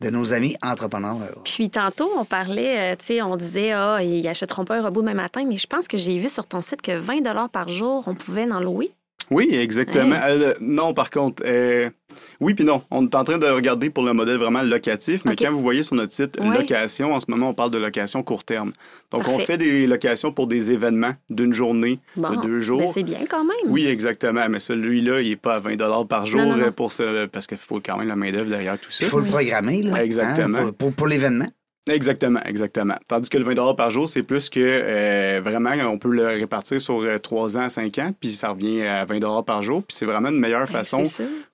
de nos amis entrepreneurs. Puis tantôt, on parlait, euh, tu sais, on disait, ah, ils achèteront pas un robot demain matin, mais je pense que j'ai vu sur ton site que 20 par jour, on pouvait en louer. Oui, exactement. Hein? Euh, non, par contre, euh, oui puis non. On est en train de regarder pour le modèle vraiment locatif, mais quand vous voyez sur notre site Ouais. location, en ce moment, on parle de location court terme. Donc, on fait des locations pour des événements d'une journée, Bon, de deux jours. ben, c'est bien quand même. Oui, exactement. Mais celui-là, il n'est pas à 20 par jour Non, non, non. euh, pour ce, parce qu'il faut quand même la main-d'œuvre derrière tout ça. Il faut le programmer, là, Exactement. hein, pour, pour, pour l'événement. Exactement, exactement. Tandis que le 20 par jour, c'est plus que euh, vraiment, on peut le répartir sur euh, 3 ans, 5 ans, puis ça revient à 20 par jour. Puis c'est vraiment une meilleure Ben, façon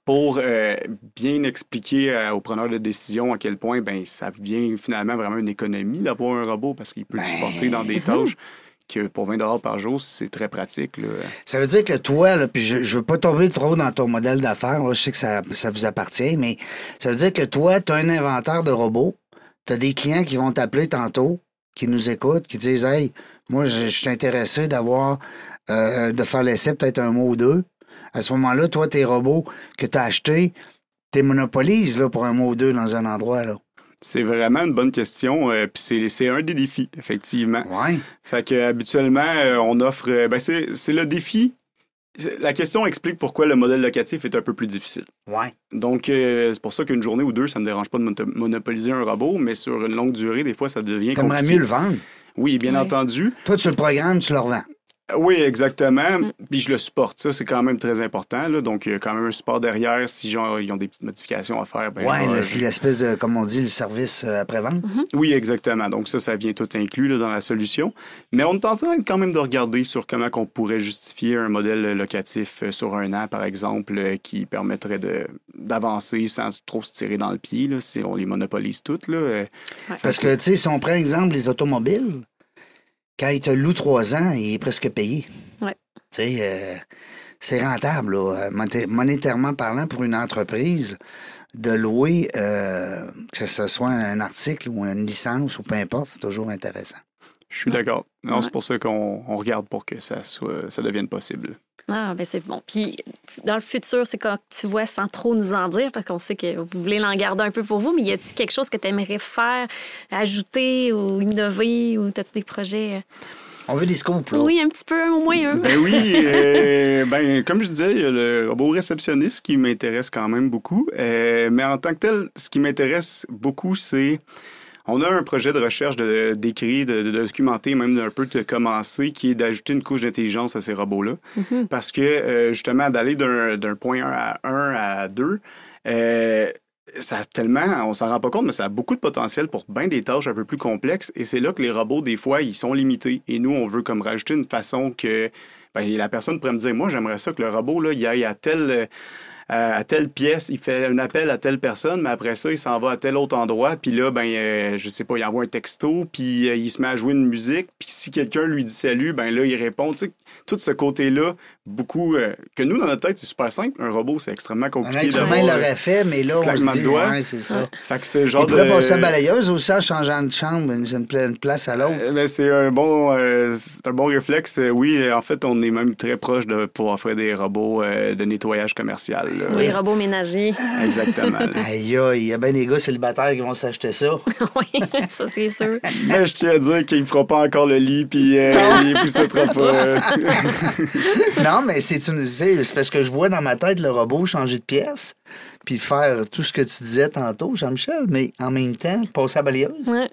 pour euh, bien expliquer euh, aux preneurs de décision à quel point ben, ça devient finalement vraiment une économie d'avoir un robot parce qu'il peut le Ben, supporter dans des tâches que pour 20 par jour, c'est très pratique. Là. Ça veut dire que toi, là, puis je, je veux pas tomber trop dans ton modèle d'affaires, je sais que ça, ça vous appartient, mais ça veut dire que toi, tu as un inventaire de robots, tu as des clients qui vont t'appeler tantôt, qui nous écoutent, qui disent Hey, moi, je, je suis intéressé d'avoir, euh, de faire l'essai peut-être un mois ou deux. À ce moment-là, toi, tes robots que tu as achetés, tu monopolises là, pour un mois ou deux dans un endroit. Là. C'est vraiment une bonne question. euh, Puis c'est- c'est un des défis, effectivement. Ouais. Fait que habituellement, euh, on offre. ben c'est c'est le défi. La question explique pourquoi le modèle locatif est un peu plus difficile. Ouais. Donc, euh, c'est pour ça qu'une journée ou deux, ça ne me dérange pas de mono- monopoliser un robot, mais sur une longue durée, des fois, ça devient T'aimerais compliqué. mieux le vendre? Oui, bien Oui. entendu. Toi, tu le programmes, tu le revends. Oui, exactement. Puis je le supporte. Ça, c'est quand même très important. Là. Donc, il y a quand même un support derrière. Si genre, ils ont des petites modifications à faire, ben, là, je- c'est l'espèce de, comme on dit, le service euh, après-vente. Oui, exactement. Donc ça, ça vient tout inclus là, dans la solution. Mais on est en train quand même de regarder sur comment on pourrait justifier un modèle locatif euh, sur un an, par exemple, euh, qui permettrait de- d'avancer sans trop se tirer dans le pied, là, si on les monopolise toutes. Là. Euh, Parce que, tu sais, si on prend exemple les automobiles, quand il te loue trois ans, il est presque payé. Ouais. Tu sais, euh, c'est rentable, là, monéta- monétairement parlant, pour une entreprise, de louer, euh, que ce soit un article ou une licence ou peu importe, c'est toujours intéressant. Je suis d'accord. Non, Ouais. C'est pour ça qu'on on regarde pour que ça, soit, ça devienne possible. Ah, ben c'est bon. Puis, dans le futur, c'est quand tu vois sans trop nous en dire, parce qu'on sait que vous voulez l'en garder un peu pour vous, mais y a-tu quelque chose que tu aimerais faire, ajouter ou innover, ou as-tu des projets? euh? On veut des scoops, là. Oui, un petit peu, au moins un. Ben oui, euh, ben, comme je disais, il y a le robot réceptionniste qui m'intéresse quand même beaucoup. Euh, mais en tant que tel, ce qui m'intéresse beaucoup, c'est. On a un projet de recherche de- d'écrit, de, de documenter, même d'un peu de commencer, qui est d'ajouter une couche d'intelligence à ces robots-là. Parce que, euh, justement, d'aller d'un point 1 à 1 à 2, euh, ça a tellement, on s'en rend pas compte, mais ça a beaucoup de potentiel pour bien des tâches un peu plus complexes. Et c'est là que les robots, des fois, ils sont limités. Et nous, on veut comme rajouter une façon que ben, la personne pourrait me dire, moi, j'aimerais ça que le robot, là, il aille à euh, à telle pièce, il fait un appel à telle personne, mais après ça, il s'en va à tel autre endroit, puis là, ben, euh, je sais pas, il envoie un texto, puis euh, il se met à jouer une musique, puis si quelqu'un lui dit salut, ben là, il répond. Tu sais, tout ce côté-là, beaucoup, euh, que nous, dans notre tête, c'est super simple. Un robot, c'est extrêmement Un compliqué être humain l'aurait fait, mais là, on se de dit, doigts. ouais, c'est ça. Fait que ce genre Il pourrait de... passer à balayeuse aussi en changeant de chambre une place à l'autre. Euh, ben, c'est un bon euh, un bon réflexe. Euh, Oui, en fait, on est même très proche de pouvoir faire des robots euh, de nettoyage commercial. là. Les robots ménagers. Exactement. Aïe, aïe, il y a bien des gars célibataires qui vont s'acheter ça. oui, ça, c'est sûr. Mais je tiens à dire qu'il ne fera pas encore le lit, puis euh, il poussera pas. euh. Non, mais c'est une. c'est c'est parce que je vois dans ma tête le robot changer de pièce, puis faire tout ce que tu disais tantôt, Jean-Michel, mais en même temps, passer à balayeuse. Ouais.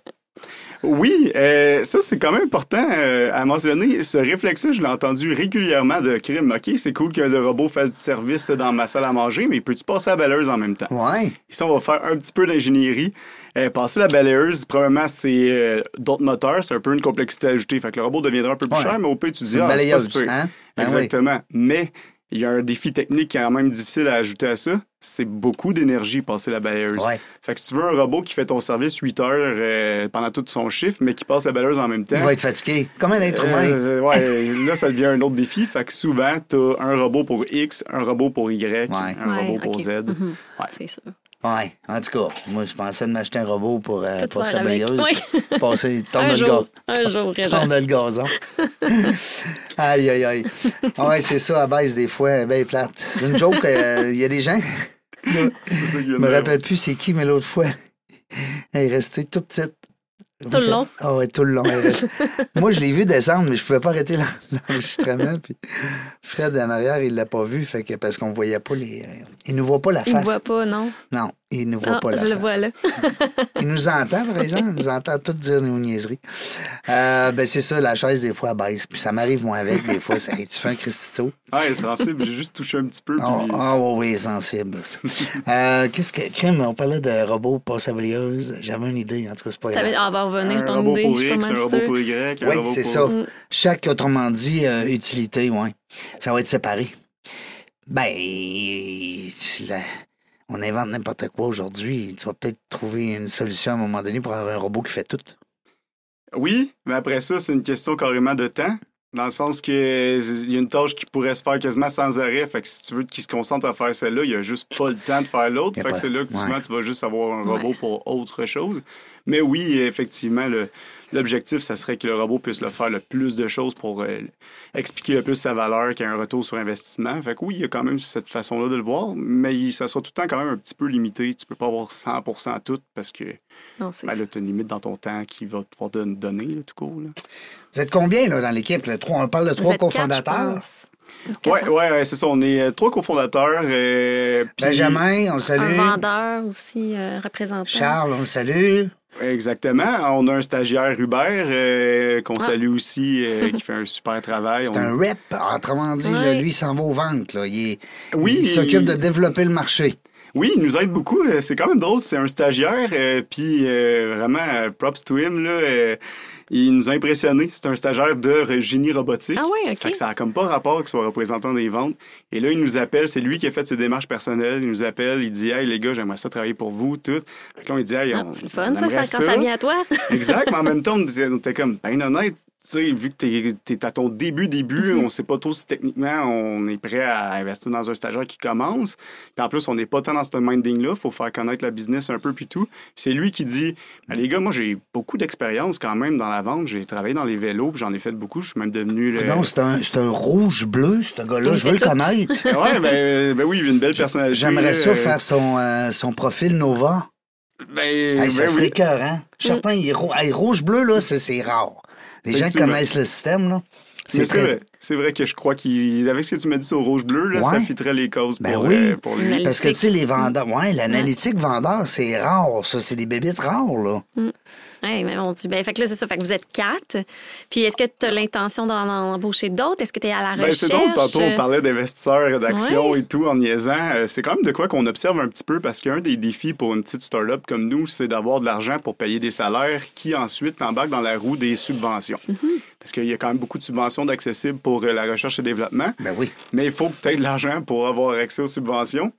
Oui, euh, ça c'est quand même important euh, à mentionner. Ce réflexe-là, je l'ai entendu régulièrement de crime. OK, c'est cool que le robot fasse du service dans ma salle à manger, mais peux-tu passer à la balayeuse en même temps? Ouais. Ici, on va faire un petit peu d'ingénierie. Euh, passer la balayeuse, premièrement, c'est euh, d'autres moteurs, c'est un peu une complexité ajoutée. Fait que le robot deviendra un peu plus Ouais. cher, mais au peu, tu dis, ah, pas balayeuse, super. hein? Ben oui. Exactement. Mais il y a un défi technique quand même difficile à ajouter à ça. C'est beaucoup d'énergie passer la balayeuse. Ouais. Fait que si tu veux un robot qui fait ton service 8 heures euh, pendant tout son chiffre, mais qui passe la balayeuse en même temps. Il va être fatigué. Comme un être humain. euh, ouais, là, ça devient un autre défi. Fait que souvent, tu as un robot pour X, un robot pour Y, un Ouais, robot pour. Z. Ouais. C'est sûr. Ouais. En tout cas, moi, je pensais de m'acheter un robot pour euh, avec. balayeuse. Oui. Passer, Un tourner le, jour. gaz. Un jour, tourner le gazon. aïe, aïe, aïe. Ah Ouais, c'est ça, à base, des fois, bien plate. C'est une joke. euh, Il y a des gens. Je me- rappelle plus c'est qui, mais l'autre fois, elle est restée toute petite. Tout le long. Ah ouais, tout le long. Moi, je l'ai vu descendre, mais je pouvais pas arrêter l'en- l'enregistrement. Puis Fred, en arrière, il l'a pas vu, fait que, parce qu'on voyait pas les. euh, Il nous voit pas la Il ne face. voit pas, non? Non, il nous voit Ah, pas la je face. le vois là. Il nous entend, par exemple. Il nous entend tout dire nos niaiseries. Euh, ben, c'est ça, la chaise, des fois, elle baisse. Puis ça m'arrive, moi, avec, des fois. Ça, Hey, tu fais un Christito. Ouais, sensible, j'ai juste touché un petit peu. Ah, puis- ah, oui, oui, sensible. Euh, Qu'est-ce que. Crème, on parlait de robots passablieuses. J'avais une idée, en tout cas, c'est pas grave. T'avais- On va revenir, un ton robot idée, pour je X, un robot pour Y, un Oui, robot c'est pour... ça. Mm. Chaque, autrement dit, euh, utilité, oui. Ça va être séparé. Ben, la- on invente n'importe quoi aujourd'hui. Tu vas peut-être trouver une solution à un moment donné pour avoir un robot qui fait tout. Oui, mais après ça, c'est une question carrément de temps. Dans le sens que il y a une tâche qui pourrait se faire quasiment sans arrêt. Fait que si tu veux qu'il se concentre à faire celle-là, il y a juste pas le temps de faire l'autre. Fait que pas- c'est là que ouais. souvent tu vas juste avoir un Ouais. robot pour autre chose. Mais oui, effectivement, le- l'objectif, ça serait que le robot puisse le faire le plus de choses pour euh, expliquer le plus sa valeur qu'il y a un retour sur investissement. Fait que oui, il y a quand même cette façon-là de le voir, mais il- ça sera tout le temps quand même un petit peu limité. Tu peux pas avoir 100% tout parce que Non, c'est ben, ça. là, tu as une limite dans ton temps qui va pouvoir don- donner, là, tout court. là. Vous êtes combien là, dans l'équipe? On parle de trois cofondateurs. Quatre, Ouais, ouais, c'est ça. On est euh, trois cofondateurs. euh, Benjamin, on le Un salue. vendeur aussi, euh, représentant. Charles, on le salue. Exactement. On a un stagiaire Hubert euh, qu'on Ah. salue aussi, euh, qui fait un super travail. C'est On- un rep, autrement dit. là, lui, il s'en va aux ventes. Là. Il, est- Oui, il il- s'occupe de développer le marché. Oui, il nous aide beaucoup. Euh, C'est quand même drôle. C'est un stagiaire, euh, puis euh, vraiment, euh, props to him. Là, euh, il nous a impressionnés. C'est un stagiaire de génie robotique. Ah ouais, OK. Fait que ça a comme pas rapport qu'il soit représentant des ventes. Et là, il nous appelle. C'est lui qui a fait ses démarches personnelles. Il nous appelle. Il dit Hey, les gars, j'aimerais ça travailler pour vous, tout. Fait que là, on dit Hey, Ah, on- c'est le fun, ça, ça, quand ça vient à toi. Exact, mais en même temps, on était, on était comme, ben honnête, sais, vu que t'es es à ton début, début, Mhm. on sait pas trop si techniquement on est prêt à investir dans un stagiaire qui commence. Puis en plus, on n'est pas tant dans ce minding-là, faut faire connaître la business un peu puis tout. Puis c'est lui qui dit, Ben, les gars, moi j'ai beaucoup d'expérience quand même dans la vente, j'ai travaillé dans les vélos, puis j'en ai fait beaucoup, je suis même devenu le... Donc, c'est un, c'est un rouge-bleu, ce gars-là. Il Je veux le connaître. Ouais, ben, ben oui, il a une belle personnalité. J'aimerais ça euh, faire son, euh, son profil Nova. Ben, Hey, ben ça serait oui. cœur, hein? Certain, il rouge-bleu, là, c'est rare. Les gens connaissent le système, là. C'est très. vrai. C'est vrai que je crois qu'il. Avec ce que tu m'as dit sur rouge-bleu, là, ça fitterait les causes Ben pour, oui. euh, pour lui. Parce que, tu sais, les vendeurs. Mm. Ouais, l'analytique vendeur, c'est rare, ça. C'est des bébites rares, là. Hey, mais mon Dieu. Ben, fait que là, c'est ça. Fait que vous êtes quatre. Puis est-ce que tu as l'intention d'en embaucher d'autres? Est-ce que tu es à la Ben, recherche? c'est drôle, tantôt on parlait d'investisseurs, d'actions Ouais. et tout en niaisant. Euh, C'est quand même de quoi qu'on observe un petit peu parce qu'un des défis pour une petite start-up comme nous, c'est d'avoir de l'argent pour payer des salaires qui ensuite embarquent dans la roue des subventions. Mm-hmm. Parce qu'il y a quand même beaucoup de subventions d'accessibles pour euh, la recherche et développement. Ben oui. Mais il faut que tu aies de l'argent pour avoir accès aux subventions.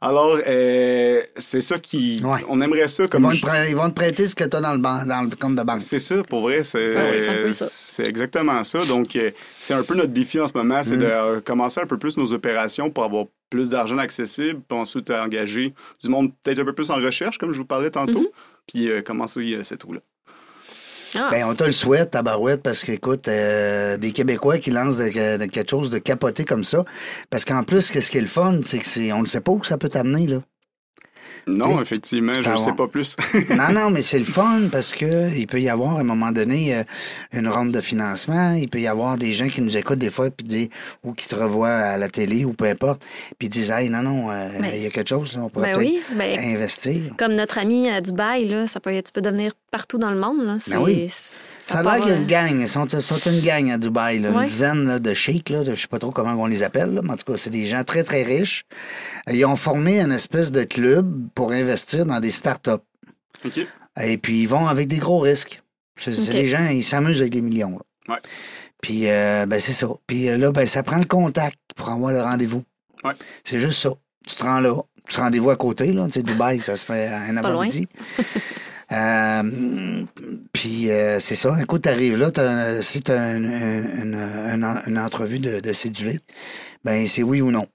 Alors, euh, c'est ça qui. Ouais. On aimerait ça Ils comme. vont, je- te, prêter- ils vont te prêter ce que tu as dans le, ban- dans le compte de banque. c'est ça, pour vrai, c'est Ah ouais, exactement ça. Donc, euh, c'est un peu notre défi en ce moment, c'est de euh, commencer un peu plus nos opérations pour avoir plus d'argent accessible, puis ensuite engager du monde peut-être un peu plus en recherche, comme je vous parlais tantôt, Mhm. puis euh, commencer euh, cette roue-là. Ah, Ben, on te le souhaite, tabarouette, parce qu'écoute, euh, des Québécois qui lancent quelque chose de capoté comme ça. Parce qu'en plus, qu'est-ce qui est le fun, c'est que c'est, on ne sait pas où ça peut t'amener, là. Non, effectivement, tu je ne sais pas plus. Non, non, mais c'est le fun parce que il peut y avoir à un moment donné euh, une ronde de financement. Il peut y avoir des gens qui nous écoutent des fois puis disent, ou qui te revoient à la télé ou peu importe, puis disent Hey, non, non, euh, il y a quelque chose, on pourrait ben oui. Ben, investir. comme notre ami à Dubaï, là, ça peut, tu peux devenir partout dans le monde. Là. Ben oui. Ça a l'air qu'il y a une euh, gang. Ils sont, sont une gang à Dubaï, là, une dizaine là, de sheiks, là, de, je sais pas trop comment on les appelle, là, mais en tout cas, c'est des gens très, très riches. Ils ont formé une espèce de club pour investir dans des startups. OK. Et puis, ils vont avec des gros risques. C'est les gens, ils s'amusent avec des millions. là. Ouais. Puis, euh, ben, c'est ça. Puis euh, là, ben, ça prend le contact pour avoir le rendez-vous. Ouais. C'est juste ça. Tu te rends là. Tu te rendez-vous à côté, là. Tu sais, Dubaï, ça se fait à un avant-midi. Euh, puis euh, c'est ça. Écoute, t'arrives là, si tu as une, une- une- une entrevue de, de cédulé, ben c'est oui ou non.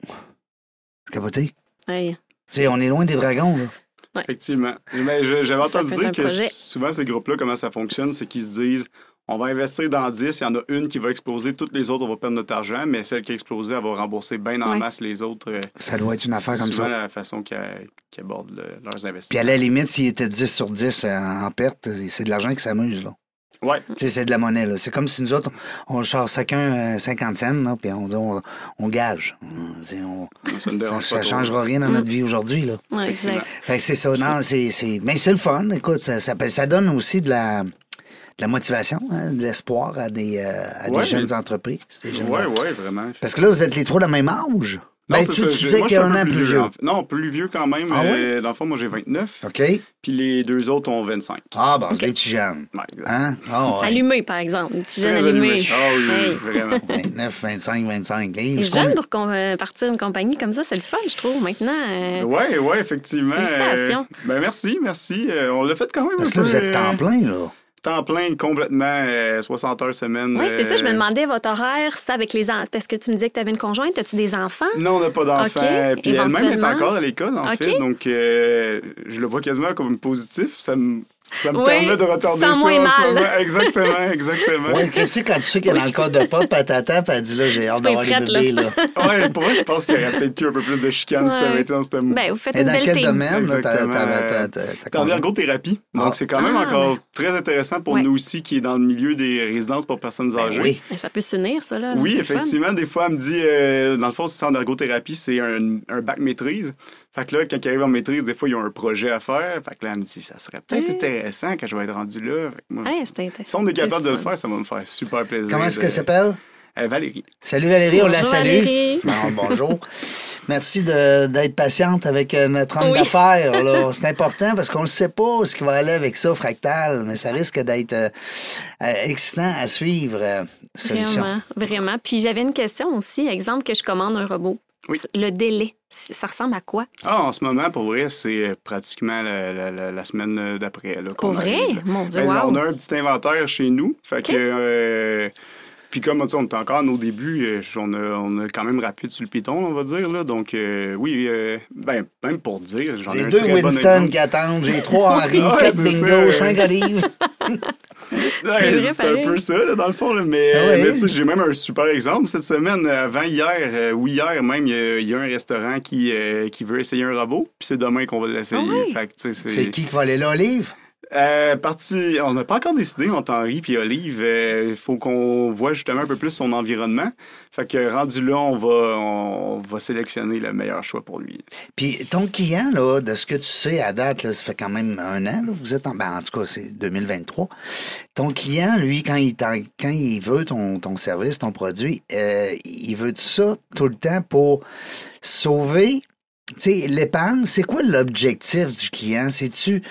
Capoté. hey. Tu sais, on est loin des dragons, là. Effectivement. Mais je- j'avais entendu dire que projet. souvent, ces groupes-là, comment ça fonctionne, c'est qu'ils se disent on va investir dans 10, il y en a une qui va exploser, toutes les autres, on va perdre notre argent, mais celle qui a explosé, elle va rembourser bien en Ouais. masse les autres. euh, Ça doit être une affaire comme souvent ça. la façon qu'ils qu'ils abordent le- leurs Puis à investissements. la limite, s'il était 10 sur 10 en, en perte, c'est de l'argent qui s'amuse, là. Ouais. Tu sais, c'est de la monnaie, là. C'est comme si nous autres, on charge chacun euh, 50 cents, là, puis on, dit, on, on gage. On- c'est- on- Ça ne changera rien dans notre vie aujourd'hui, là. Ouais, exact. Fait que c'est ça. Non, c'est, c'est... Mais c'est le fun. Écoute, ça, ça, ça donne aussi de la, la motivation, hein, de l'espoir à des, euh, à des Ouais. jeunes entreprises. des jeunes Ouais, entreprises. ouais, vraiment. Parce que là, vous êtes les trois de la même âge. Non, ben, tu, tu disais qu'il y a suis un an plus vieux. Non, plus vieux quand même. Ah euh, dans le fond, moi, j'ai 29. OK? Puis les deux autres ont 25. Ah, bon, c'est des petits jeunes. Ouais. Hein? Ah, ouais. Allumé, par exemple. Des petits jeunes allumés. allumé. Ah oui, Hey. vraiment. 29, 25, 25. Hey, Les ce qu'on- jeunes pour qu'on, euh, partir une compagnie comme ça, c'est le fun, je trouve. Maintenant, euh, Ouais, ouais, effectivement. Félicitations. Euh, ben merci, merci. Euh, on l'a fait quand même Parce un que là, peu. vous êtes temps euh, plein, là. Temps plein, complètement, euh, 60 heures semaine. oui, c'est ça. Je me euh, demandais votre horaire, c'était avec les enfants. Parce que tu me disais que tu avais une conjointe. As-tu des enfants? Non, on n'a pas d'enfant. OK, Puis elle-même est encore à l'école, en fait. Donc, euh, je le vois quasiment comme positif. Ça me, ça me Oui, permet de retarder sans ça moins en ce mal. moment. Exactement, exactement. Ouais, tu sais, quand tu sais y a dans le corps de pop, elle t'attend, puis elle dit là, j'ai hâte d'avoir frette, bébés, là. Ouais, pour moi, je pense qu'il y aurait peut-être eu un peu plus de chicane si ça Ouais. avait été dans ce thème. Ben, vous faites Et une dans belle quel team. domaine, T'es en ergothérapie. Donc, Ah. c'est quand même Ah, encore très intéressant pour Ouais. nous aussi, qui est dans le milieu des résidences pour personnes Ben âgées. oui. Ben, Ça peut s'unir, ça, là. Oui, fun. effectivement. Des fois, elle me dit, euh, dans le fond, c'est en ergothérapie, c'est un, un bac maîtrise. Fait que là, quand ils arrivent en maîtrise, des fois, ils ont un projet à faire. Fait que là, elle me dit, ça serait peut-être Ouais. intéressant quand je vais être rendu là. Fait que moi, Ouais, c'est intéressant. si on est capable de le faire, ça va me faire super plaisir. Comment est-ce de- qu'elle s'appelle? Euh, Valérie. Salut Valérie, on la salue. Valérie. Bon, bonjour. Merci d'être patiente avec euh, notre homme Oui. d'affaires. C'est important parce qu'on ne sait pas ce qui va aller avec ça, Fractal, mais ça risque d'être euh, excitant à suivre. euh, solution. Vraiment, vraiment. Puis j'avais une question aussi. Exemple que je commande un robot. Oui. Le délai, ça ressemble à quoi? Ah, en ce moment, pour vrai, c'est euh, pratiquement la, la- la- la semaine euh, d'après. Pour vrai? arrive. Mon Dieu, Ben, wow. On a un petit inventaire chez nous. Fait que. euh, puis comme on est encore à nos débuts, on, a, on a quand même rapide sur le piton, on va dire. Là. Donc, euh, oui, euh, ben, même pour dire, j'en ai un deux bon Winston qui attendent. J'ai trois Henri, quatre bingo, cinq olives. C'est un peu ça, là, dans le fond. là. Mais, Ah ouais? mais tu sais, j'ai même un super exemple cette semaine. Avant hier, euh, ou hier même, il y a- il y, a un restaurant qui, euh, qui veut essayer un robot. Puis c'est demain qu'on va l'essayer. Ah C'est qui qui va aller là, Olive? Euh, on n'a pas encore décidé entre Henri et Olive. Euh, Il faut qu'on voit justement un peu plus son environnement. Fait que rendu là, on va, on, va sélectionner le meilleur choix pour lui. Puis ton client, là, de ce que tu sais à date, ça fait quand même un an, vous êtes en. Ben, en tout cas, c'est 2023. Ton client, lui, quand il, quand il veut ton, ton service, ton produit, euh, il veut ça tout le temps pour sauver. Tu sais, l'épargne, c'est quoi l'objectif du client? C'est-tu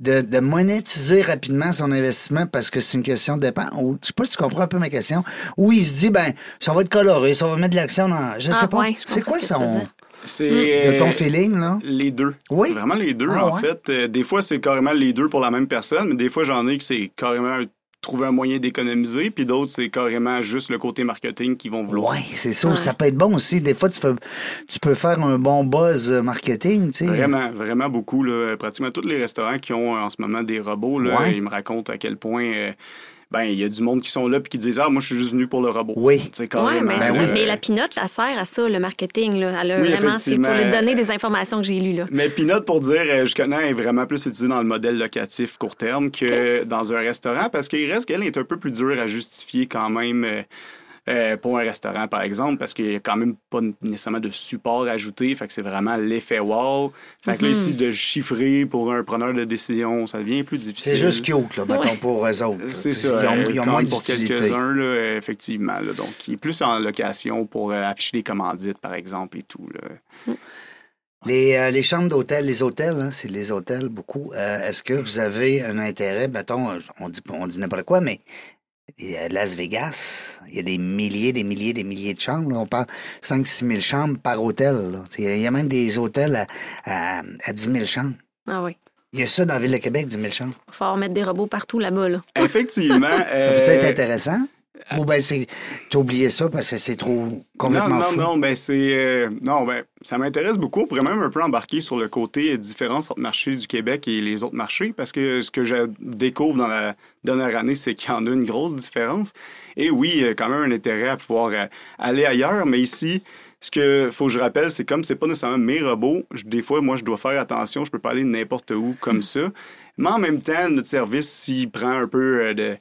de, de monétiser rapidement son investissement parce que c'est une question d'épargne? Ou, je sais pas si tu comprends un peu ma question. Ou il se dit, ben, ça va être coloré, ça va mettre de l'action dans. Je Ah, sais pas. ouais, c'est quoi ce son. C'est De ton feeling, là? Les deux. Oui? Vraiment les deux, Ah, en ouais? fait. Euh, des fois, c'est carrément les deux pour la même personne, mais des fois, j'en ai que c'est carrément trouver un moyen d'économiser, puis d'autres, c'est carrément juste le côté marketing qu'ils vont vouloir. Ouais, c'est ça. Ouais. Ça peut être bon aussi. Des fois, tu, fais, tu peux faire un bon buzz euh, marketing, tu sais. Vraiment, vraiment beaucoup. Là. Pratiquement tous les restaurants qui ont euh, en ce moment des robots, là, Ouais. ils me racontent à quel point euh, ben il y a du monde qui sont là puis qui disent Ah, moi, je suis juste venu pour le robot. Oui. Tu sais, Oui, carrément. mais, Ben oui. mais la pinote, ça sert à ça, le marketing. Là. Elle a Oui, vraiment, c'est pour lui donner des informations que j'ai lues. Là. Mais Peanut, pour dire, euh, je connais, est vraiment plus utilisé dans le modèle locatif court terme que dans un restaurant parce qu'il reste qu'elle est un peu plus dure à justifier quand même. Euh, pour un restaurant, par exemple, parce qu'il n'y a quand même pas nécessairement de support ajouté. Fait que c'est vraiment l'effet wow. Fait que là, Mhm. ici, de chiffrer pour un preneur de décision, ça devient plus difficile. C'est juste cute, là, mettons, Ouais. pour eux autres. C'est ça. Ils ont, euh, ils ont moins pour quelques-uns, là, effectivement. là. donc, il est plus en location pour euh, afficher des commandites, par exemple, et tout. Là. Les, euh, les chambres d'hôtel, les hôtels, hein, c'est les hôtels beaucoup. Euh, Est-ce que vous avez un intérêt, mettons, on dit, on dit n'importe quoi, mais euh, Las Vegas, il y a des milliers, des milliers, des milliers de chambres. là. On parle 5-6 000 chambres par hôtel. Il y a même des hôtels à, à, à 10 000 chambres. Ah oui. Il y a ça dans la Ville de Québec, 10 000 chambres. Il va falloir mettre des robots partout là-bas. Là. Effectivement. Ça peut euh, être intéressant? Ou c'est. T'as oublié ça parce que c'est trop complètement non, non, fou. non, ben c'est. euh, non, ben, ça m'intéresse beaucoup. On pourrait même un peu embarquer sur le côté différence entre le marché du Québec et les autres marchés, parce que ce que je découvre dans la dernière année, c'est qu'il y en a une grosse différence. Et oui, quand même un intérêt à pouvoir euh, aller ailleurs, mais ici. Ce que faut que je rappelle, c'est comme c'est pas nécessairement mes robots, je- des fois, moi, je dois faire attention, je peux pas aller n'importe où comme ça. Mais en même temps, notre service, s'il prend un peu euh, de,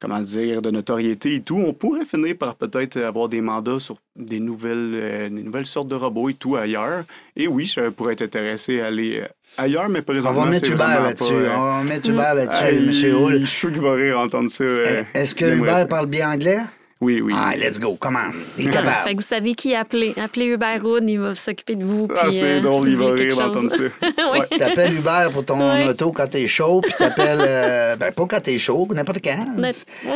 comment dire, de notoriété et tout, on pourrait finir par peut-être avoir des mandats sur des nouvelles, euh, des nouvelles sortes de robots et tout ailleurs. Et oui, je pourrais être intéressé à aller euh, ailleurs, mais On présentement, va mettre c'est Hubert vraiment là-dessus. euh, On va mettre Hubert là-dessus, M. Hull. Je suis sûr qu'il va rire entendre ça. euh, Est-ce que. Hubert parle bien anglais? Oui, oui. Ah, let's go, come on. Il est Fait capable. que vous savez qui appeler. Appelez Hubert Hood, il va s'occuper de vous. Ah, c'est euh, drôle, il va rire d'entendre ça. Oui. Ouais. T'appelles Hubert pour ton auto quand t'es chaud, puis t'appelles. euh, ben, pas quand t'es chaud, n'importe quand. Ouais.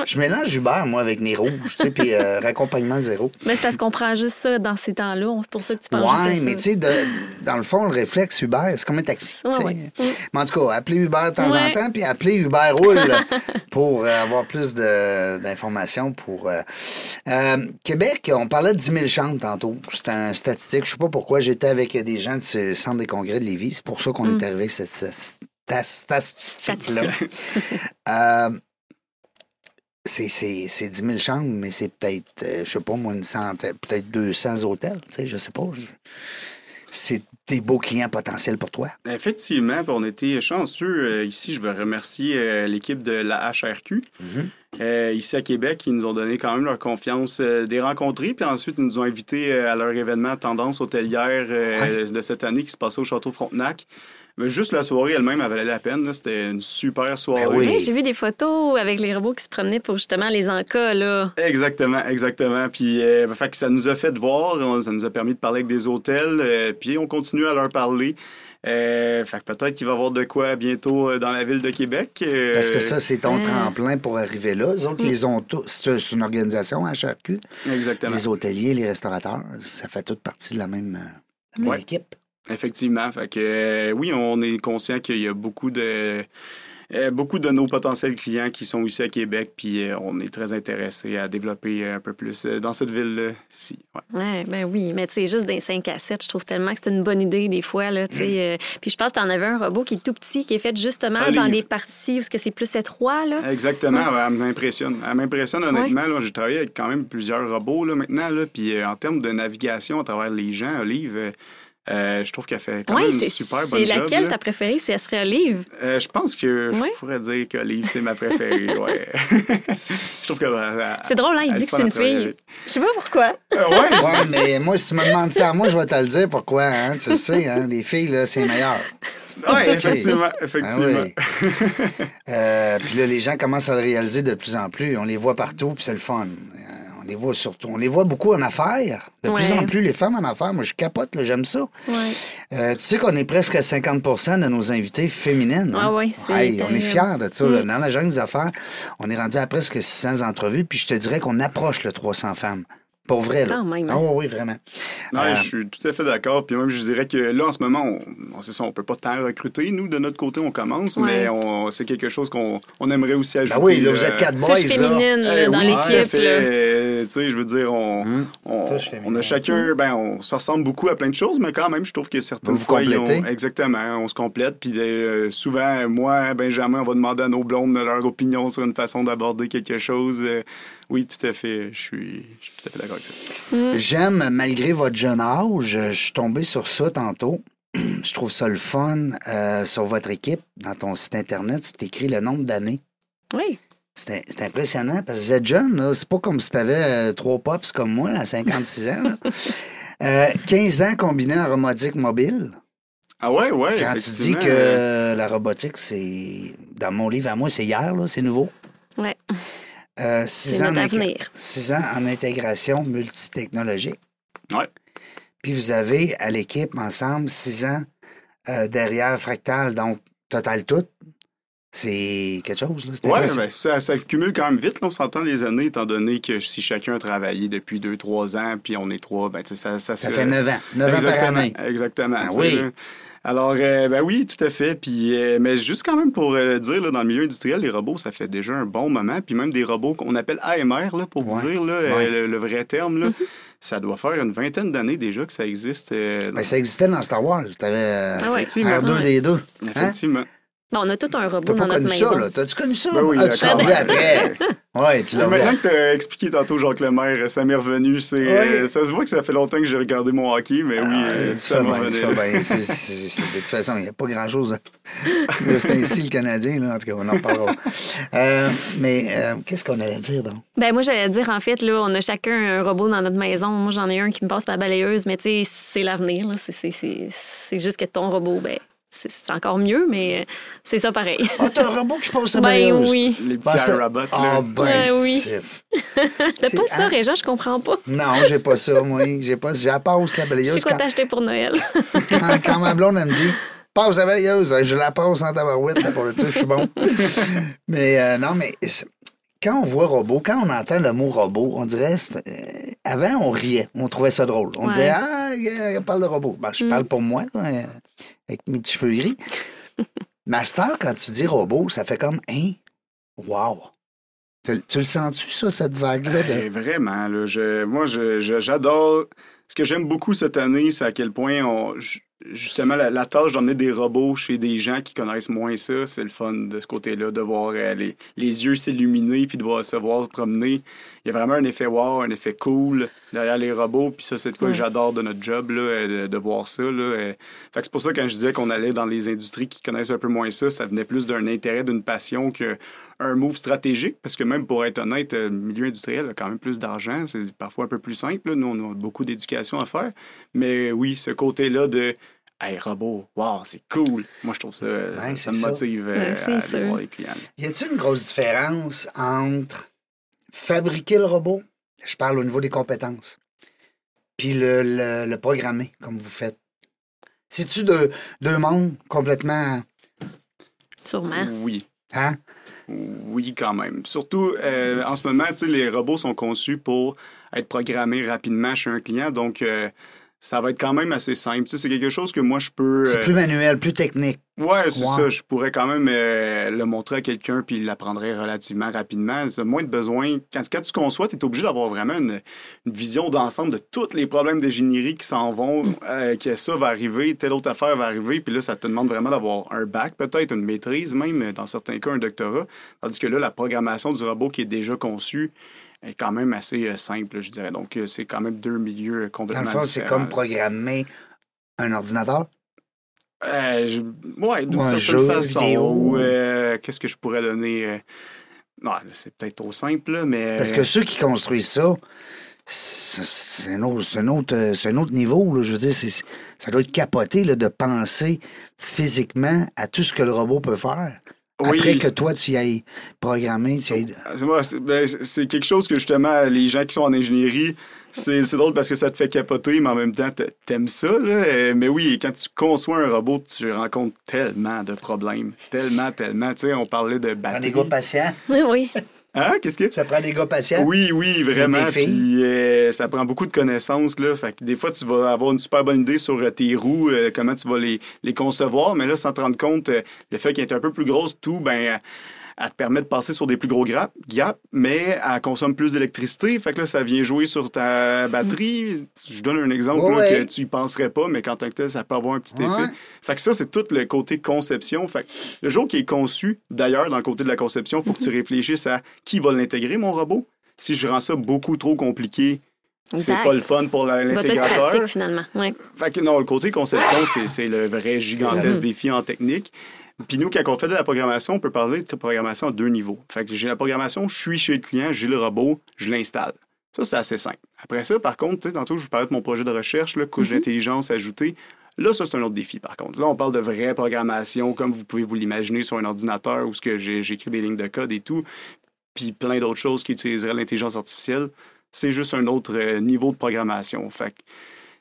Je mélange Hubert, moi, avec Nez Rouge, tu sais, puis euh, raccompagnement zéro. Mais c'est parce qu'on prend juste ça dans ces temps-là. C'est pour ça que tu penses ça. mais tu sais, dans le fond, le réflexe Uber, c'est comme un taxi. tu Ouais, sais. ouais. Mm. Mais en tout cas, appelez Uber de temps en temps, puis appelez Uber Roule pour euh, avoir plus de- d'informations. pour euh, Québec, on parlait de 10 000 chambres tantôt. C'est un statistique. Je sais pas pourquoi. J'étais avec des gens du centre des congrès de Lévis. C'est pour ça qu'on Mm. est arrivé avec cette, cette sta- statistique-là. Euh, c'est, c'est, c'est 10 000 chambres, mais c'est peut-être, euh, je sais pas, moi, une centaine, peut-être 200 hôtels. Je sais pas. Je- c'est des beaux clients potentiels pour toi? Effectivement, puis on était chanceux. Euh, ici, je veux remercier euh, l'équipe de la HRQ. Euh, ici à Québec, ils nous ont donné quand même leur confiance euh, des rencontrer, puis ensuite ils nous ont invités euh, à leur événement Tendance hôtelière de cette année qui se passait au Château Frontenac. Mais juste la soirée elle-même, elle valait la peine. là. C'était une super soirée. Ben oui. Hey, J'ai vu des photos avec les robots qui se promenaient pour justement les encas, là. Exactement, exactement. Puis euh, fait que ça nous a fait voir, on- ça nous a permis de parler avec des hôtels, euh, puis on continue à leur parler. Euh, fait que peut-être qu'il va y avoir de quoi bientôt euh, dans la ville de Québec. euh, Parce que ça, c'est ton tremplin pour arriver là. Autres, ils les ont tous. C'est c'est une organisation, HRQ. Exactement. Les hôteliers, les restaurateurs, ça fait toute partie de la même, euh, la même Ouais. équipe. Effectivement. Fait que euh, oui, on est conscient qu'il y a beaucoup de euh, beaucoup de nos potentiels clients qui sont ici à Québec, puis euh, on est très intéressé à développer un peu plus dans cette ville ci Ouais. Ouais, ben oui, mais tu sais, juste des 5 à 7, je trouve tellement que c'est une bonne idée des fois, là, tu sais. euh, puis je pense que t'en avais un robot qui est tout petit, qui est fait justement dans des parties où c'est plus étroit, là. Exactement, ouais, elle m'impressionne. Elle m'impressionne honnêtement. J'ai travaillé avec quand même plusieurs robots là, maintenant, là, puis en termes de navigation à travers les gens, Olive, euh, je trouve qu'elle fait quand Oui, même une c'est super bonne c'est job. laquelle là. ta préférée? Si elle serait Olive? Euh, je pense que Ouais. je pourrais dire qu'Olive, c'est ma préférée. ouais. je trouve que C'est drôle, hein? Il dit que c'est une fille. avec. Je sais pas pourquoi. Euh, ouais, Ouais, mais moi, si tu me demandes ça à moi, je vais te le dire pourquoi. Hein? Tu le sais, hein? les filles, là, c'est meilleur. Ouais, Ok. effectivement, Ah effectivement. oui. Euh, puis là, les gens commencent à le réaliser de plus en plus. On les voit partout, puis c'est le fun. On les voit surtout. On les voit beaucoup en affaires. De plus en plus, les femmes en affaires. Moi, je capote, là, j'aime ça. Ouais. Euh, tu sais qu'on est presque à 50% de nos invités féminines. hein? Ah oui, c'est Hey, on est fiers de ça. là. Dans la jungle des affaires, on est rendu à presque 600 entrevues, puis je te dirais qu'on approche le 300 femmes. Pour vrai, là. Quand même, hein? Ah oui, vraiment. Non, Euh, je suis tout à fait d'accord. Puis même, je dirais que là, en ce moment, on, on, c'est ça, on peut pas tant recruter. Nous, de notre côté, on commence, Ouais. mais on, c'est quelque chose qu'on on aimerait aussi ajouter. Ben oui, là, vous êtes quatre boys, Touche là. féminine là, Eh dans oui, tout à l'équipe. Euh, Tu sais, je veux dire, on, on, Touche féminine. on a chacun, ben, on se ressemble beaucoup à plein de choses, mais quand même, je trouve que certaines Vous vous fois, ils ont- complétez. exactement, on se complète. Puis euh, souvent, moi, Benjamin, on va demander à nos blondes leur opinion sur une façon d'aborder quelque chose. Euh, oui, tout à fait. Je suis, je suis tout à fait d'accord avec ça. J'aime, malgré votre jeune âge, je suis tombé sur ça tantôt. Je trouve ça le fun euh, sur votre équipe, dans ton site Internet, c'est écrit le nombre d'années. Oui. C'est impressionnant parce que vous êtes jeune, là. C'est pas comme si t'avais trois pops comme moi, à 56 ans. là. Euh, 15 ans combinés en robotique mobile. Ah ouais, ouais. Quand tu dis que euh, la robotique, c'est. Dans mon livre à moi, c'est hier, là, c'est nouveau. Ouais. Euh, six ans avenir. Six ans en intégration multitechnologique. Ouais. Puis vous avez à l'équipe ensemble six ans euh, derrière Fractal, donc total tout. C'est quelque chose, impressionnant. ben, ça, ça cumule quand même vite, là, on s'entend les années, étant donné que si chacun a travaillé depuis deux, trois ans, puis on est trois, ben, ça, ça, Ça fait neuf ans. Neuf ans par Exactement, année. Exactement. Ah sais, oui. Alors, euh, ben oui, tout à fait. Puis, euh, mais juste quand même pour euh, dire, là, dans le milieu industriel, les robots, ça fait déjà un bon moment. Puis même des robots qu'on appelle AMR, là, pour vous dire là, euh, Ouais. le, le vrai terme, là, ça doit faire une vingtaine d'années déjà que ça existe. euh, Mais Ben, ça existait dans Star Wars. T'avais euh, Ah ouais. Effectivement. R2 des deux. Hein? On a tout un robot T'as dans pas notre connu maison. ça, là? T'as-tu connu ça? Ben oui, ah, tu l'as vu après. Oui, tu l'as vu Maintenant que tu as expliqué tantôt Jacques Lemaire, ça m'est revenu. C'est, euh, ça se voit que ça fait longtemps que j'ai regardé mon hockey, mais oui, euh, Ah, tu ça c'est- De toute façon, il n'y a pas grand-chose. C'est ainsi le Canadien, là. En tout cas, on en parlera. Euh, mais euh, qu'est-ce qu'on allait dire, donc? Ben moi, j'allais dire, en fait, là, on a chacun un robot dans notre maison. Moi, j'en ai un qui me passe par la balayeuse, mais tu sais, c'est l'avenir. là. C'est- c'est- C'est c'est juste que ton robot, ben, c'est encore mieux, mais c'est ça pareil. Ah, t'as un robot qui pose sa ben balayeuse. oui. Les Ben, petits ça- iRobots, là. Ah, ben, Ouais, oui. T'as pas ça? Régent, je comprends pas. Non, j'ai pas ça, moi. J'ai pas. J'ai la passe la Je balayeuse. sais quoi Quand, t'acheter pour Noël. quand, quand ma blonde, elle me dit passe la balayeuse, je la passe en tabarouette, là, pour le dire, je suis bon. mais euh, non, mais quand on voit robot, quand on entend le mot robot, on dirait. euh, avant, on riait. On trouvait ça drôle. On Ouais. disait Ah, il parle de robot. Ben, je parle pour moi, là, euh, avec mes petits cheveux gris. Master, quand tu dis robot, ça fait comme Hein? Wow! Tu, tu le sens-tu, ça, cette vague-là? De... Eh, vraiment, là, je, moi, je- je- j'adore ce que j'aime beaucoup cette année, c'est à quel point on, justement la, tâche d'emmener des robots chez des gens qui connaissent moins ça, c'est le fun de ce côté-là, de voir euh, les, les, yeux s'illuminer puis de voir se voir promener. Il y a vraiment un effet wow, un effet cool derrière les robots. Puis ça, c'est de quoi que j'adore de notre job, là, euh, de, voir ça. Là. Euh. Fait que c'est pour ça que quand je disais qu'on allait dans les industries qui connaissent un peu moins ça, ça venait plus d'un intérêt, d'une passion que un move stratégique, parce que même pour être honnête, le milieu industriel a quand même plus d'argent. C'est parfois un peu plus simple. Nous, on a beaucoup d'éducation à faire. Mais oui, ce côté-là de Hey, robot, wow, c'est cool. Moi, je trouve ça, ça me motive euh, à aller voir les clients. Y a-t-il une grosse différence entre fabriquer le robot, je parle au niveau des compétences, puis le, le, programmer, comme vous faites? C'est-tu deux, deux mondes complètement. Sûrement. Oui. Hein? Oui, quand même. Surtout, euh, en ce moment, les robots sont conçus pour être programmés rapidement chez un client. Donc, euh, ça va être quand même assez simple. c'est quelque chose que moi, je peux... C'est plus manuel, plus technique. Ouais, c'est ça. Je pourrais quand même euh, le montrer à quelqu'un puis il l'apprendrait relativement rapidement. C'est moins de besoin. Quand, quand tu conçois, tu es obligé d'avoir vraiment une, vision d'ensemble de tous les problèmes d'ingénierie qui s'en vont, mm. euh, que ça va arriver, telle autre affaire va arriver. Puis là, ça te demande vraiment d'avoir un bac, peut-être une maîtrise même, dans certains cas, un doctorat. Tandis que là, la programmation du robot qui est déjà conçu, est quand même assez euh, simple, je dirais. Donc, euh, c'est quand même deux milieux complètement Dans le fond, c'est comme programmer un ordinateur? Euh, je... Ouais, d'une certaine jeu, façon. Euh, qu'est-ce que je pourrais donner? Non, c'est peut-être trop simple, mais... Parce que ceux qui construisent ça, c'est un, autre, un, autre, un autre niveau. Là. Je veux dire, ça doit être capoté là, de penser physiquement à tout ce que le robot peut faire. Après que toi, tu y ailles programmé, tu y ben, C'est quelque chose que justement, les gens qui sont en ingénierie, c'est drôle parce que ça te fait capoter, mais en même temps, t'aimes ça. Là. Mais oui, quand tu conçois un robot, tu rencontres tellement de problèmes. Tellement, tellement. Tu sais, on parlait de batterie. des gars patients. Oui. Hein? Qu'est-ce que? Ça prend des gars patients? Oui, oui, vraiment. Puis euh, ça prend beaucoup de connaissances. Là. Fait que des fois, tu vas avoir une super bonne idée sur euh, tes roues, euh, comment tu vas les, les, concevoir. Mais là, sans te rendre compte, le fait qu'elle est un peu plus grosse, tout, ben elle te permet de passer sur des plus gros gaps, mais elle consomme plus d'électricité. Fait que là, ça vient jouer sur ta batterie. Je donne un exemple que tu y penserais pas, mais quand tu ça peut avoir un petit effet. Fait que ça, c'est tout le côté conception. Fait que le jour qui est conçu, d'ailleurs, dans le côté de la conception, il faut que tu réfléchisses à qui va l'intégrer, mon robot. Si je rends ça beaucoup trop compliqué, c'est pas le fun pour l'intégrateur. finalement. Fait que non, le côté conception, c'est le vrai gigantesque défi en technique. Puis nous, quand on fait de la programmation, on peut parler de programmation à deux niveaux. Fait que j'ai la programmation, je suis chez le client, j'ai le robot, je l'installe. Ça, c'est assez simple. Après ça, par contre, tantôt, je vous parlais de mon projet de recherche, là, couche mm-hmm. d'intelligence ajoutée. Là, ça, c'est un autre défi, par contre. Là, on parle de vraie programmation, comme vous pouvez vous l'imaginer sur un ordinateur où j'écris des lignes de code et tout, puis plein d'autres choses qui utiliseraient l'intelligence artificielle. C'est juste un autre euh, niveau de programmation. Fait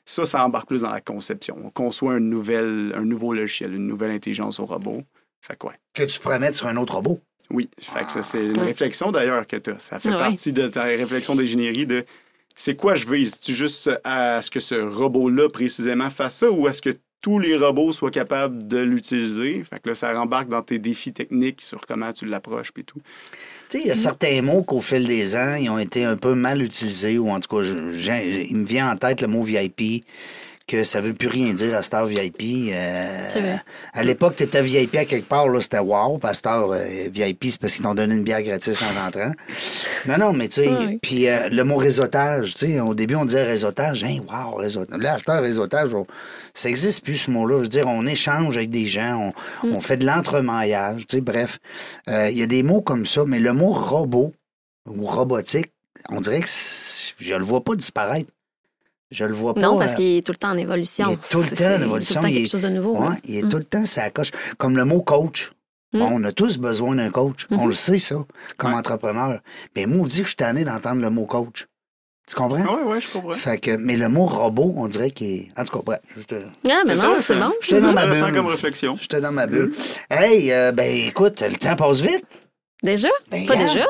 ça, ça embarque plus dans la conception. On conçoit un, nouvel, un nouveau logiciel, une nouvelle intelligence au robot. Fait que, Que tu pourrais mettre sur un autre robot. Oui. Fait que ça, c'est une réflexion d'ailleurs que tu as. Ça fait partie de ta réflexion d'ingénierie de c'est quoi je veux? Est-ce juste à ce que ce robot-là précisément fasse ça ou est-ce que tous les robots soient capables de l'utiliser. Fait que là, ça rembarque dans tes défis techniques sur comment tu l'approches et tout. Tu il y a certains mots qu'au fil des ans, ils ont été un peu mal utilisés, ou en tout cas, il me vient en tête le mot VIP que ça veut plus rien dire à Star VIP. Euh, à l'époque, tu étais VIP à quelque part, là, c'était wow. Puis Star euh, VIP, c'est parce qu'ils t'ont donné une bière gratis en rentrant. Non, non, mais tu sais, puis euh, le mot réseautage, tu sais, au début, on disait réseautage. Hein, wow, réseautage. Là, à Star, réseautage, ça existe plus ce mot-là. Je veux dire, on échange avec des gens, on, mm. on fait de l'entremaillage, tu sais, bref. Il y a des mots comme ça, mais le mot robot ou robotique, on dirait que je le vois pas disparaître. Je le vois pas. Non, parce euh, qu'il est tout le temps en évolution. Il est tout le temps en évolution. Il est tout le temps quelque chose de nouveau. Ouais, Il est tout le temps ça coche. Comme le mot coach. Mm. on a tous besoin d'un coach. On mm-hmm. le sait, ça, comme entrepreneur. Mais moi, on dit que je suis tanné d'entendre le mot coach. Tu comprends? Oui, oui, je comprends. Fait que, mais le mot robot, on dirait qu'il est. En tout cas, bref. Te... Ah, mais non, c'est bon. J'étais dans ma bulle. comme réflexion. J'étais dans ma bulle. Hey, euh, ben écoute, le temps passe vite. Déjà? Ben, pas déjà?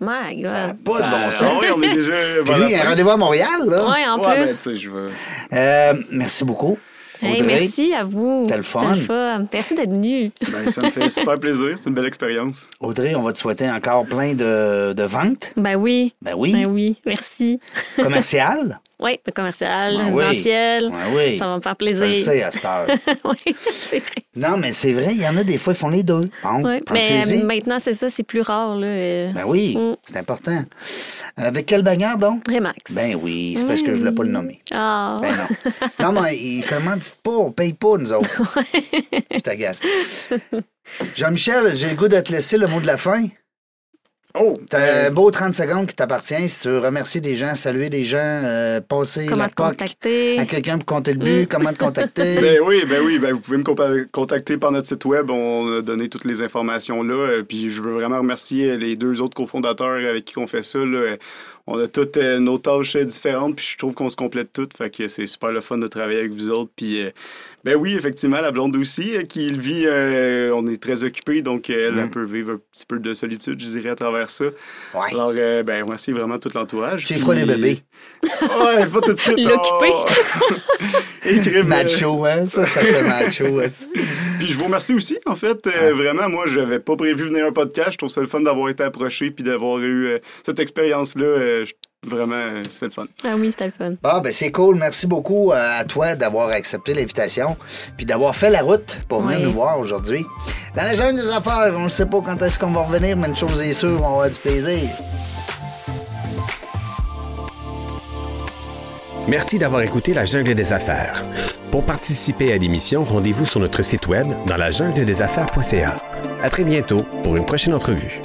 My God. Ça pas de bon sens. oui, on est déjà. Puis lui, il y a un rendez-vous à Montréal, là. Oui, en ouais, plus. Ben, tu sais, je veux... euh, merci beaucoup. Hey, merci à vous. C'était le fun. le fun. Merci d'être venu. Ben, ça me fait super plaisir. C'est une belle expérience. Audrey, on va te souhaiter encore plein de, de ventes. Ben oui. Ben oui. Ben oui. Merci. Commercial. Oui, le commercial, Ah oui. résidentiel. Ah oui. Ça va me faire Je plaisir. sais à cette heure. oui, c'est vrai. non, mais c'est vrai, il y en a des fois, ils font les deux. Bon, Ouais. Mais maintenant, c'est ça, c'est plus rare. Là. euh, Ben oui, Mm. c'est important. Avec quelle bagarre, donc? Remax. Ben oui, c'est parce que je voulais pas le nommer. Ah. Ben non. non, mais il commandite pas, on paye pas, nous autres. je t'agace. Jean-Michel, j'ai le goût de te laisser le mot de la fin. Oh! T'as euh, un beau 30 secondes qui t'appartient. Si tu veux remercier des gens, saluer des gens, euh, passer Comment la te POC contacter? à quelqu'un pour compter le but, comment te contacter? Ben oui, ben oui, ben vous pouvez me contacter par notre site web. On a donné toutes les informations là. Euh, Puis je veux vraiment remercier les deux autres cofondateurs avec qui on fait ça. là. On a toutes euh, nos tâches euh, différentes, puis je trouve qu'on se complète toutes. Fait que c'est super le fun de travailler avec vous autres. Puis euh, ben oui, effectivement, la blonde aussi, euh, qui le vit, euh, on est très occupés, donc elle, Mm. elle peut vivre un petit peu de solitude, je dirais, à travers ça. Ouais. Alors, euh, ben merci vraiment tout l'entourage. Tu feras des Puis- bébés. Ouais, pas tout de suite. L'occuper. oh. Macho, hein? Ça, ça fait macho. Puis je vous remercie aussi, en fait. Euh, Vraiment, moi, je n'avais pas prévu venir à un podcast. Je trouve ça le fun d'avoir été approché puis d'avoir eu euh, cette expérience-là. Je- vraiment, c'était le fun. Ah oui, c'était le fun. Bon, ben c'est cool. Merci beaucoup euh, à toi d'avoir accepté l'invitation puis d'avoir fait la route pour venir Oui. nous voir aujourd'hui. Dans la jungle des affaires, on ne sait pas quand est-ce qu'on va revenir, mais une chose est sûre, on va avoir du plaisir. Merci d'avoir écouté La Jungle des Affaires. Pour participer à l'émission, rendez-vous sur notre site web dans la jungle des affaires.ca. À très bientôt pour une prochaine entrevue.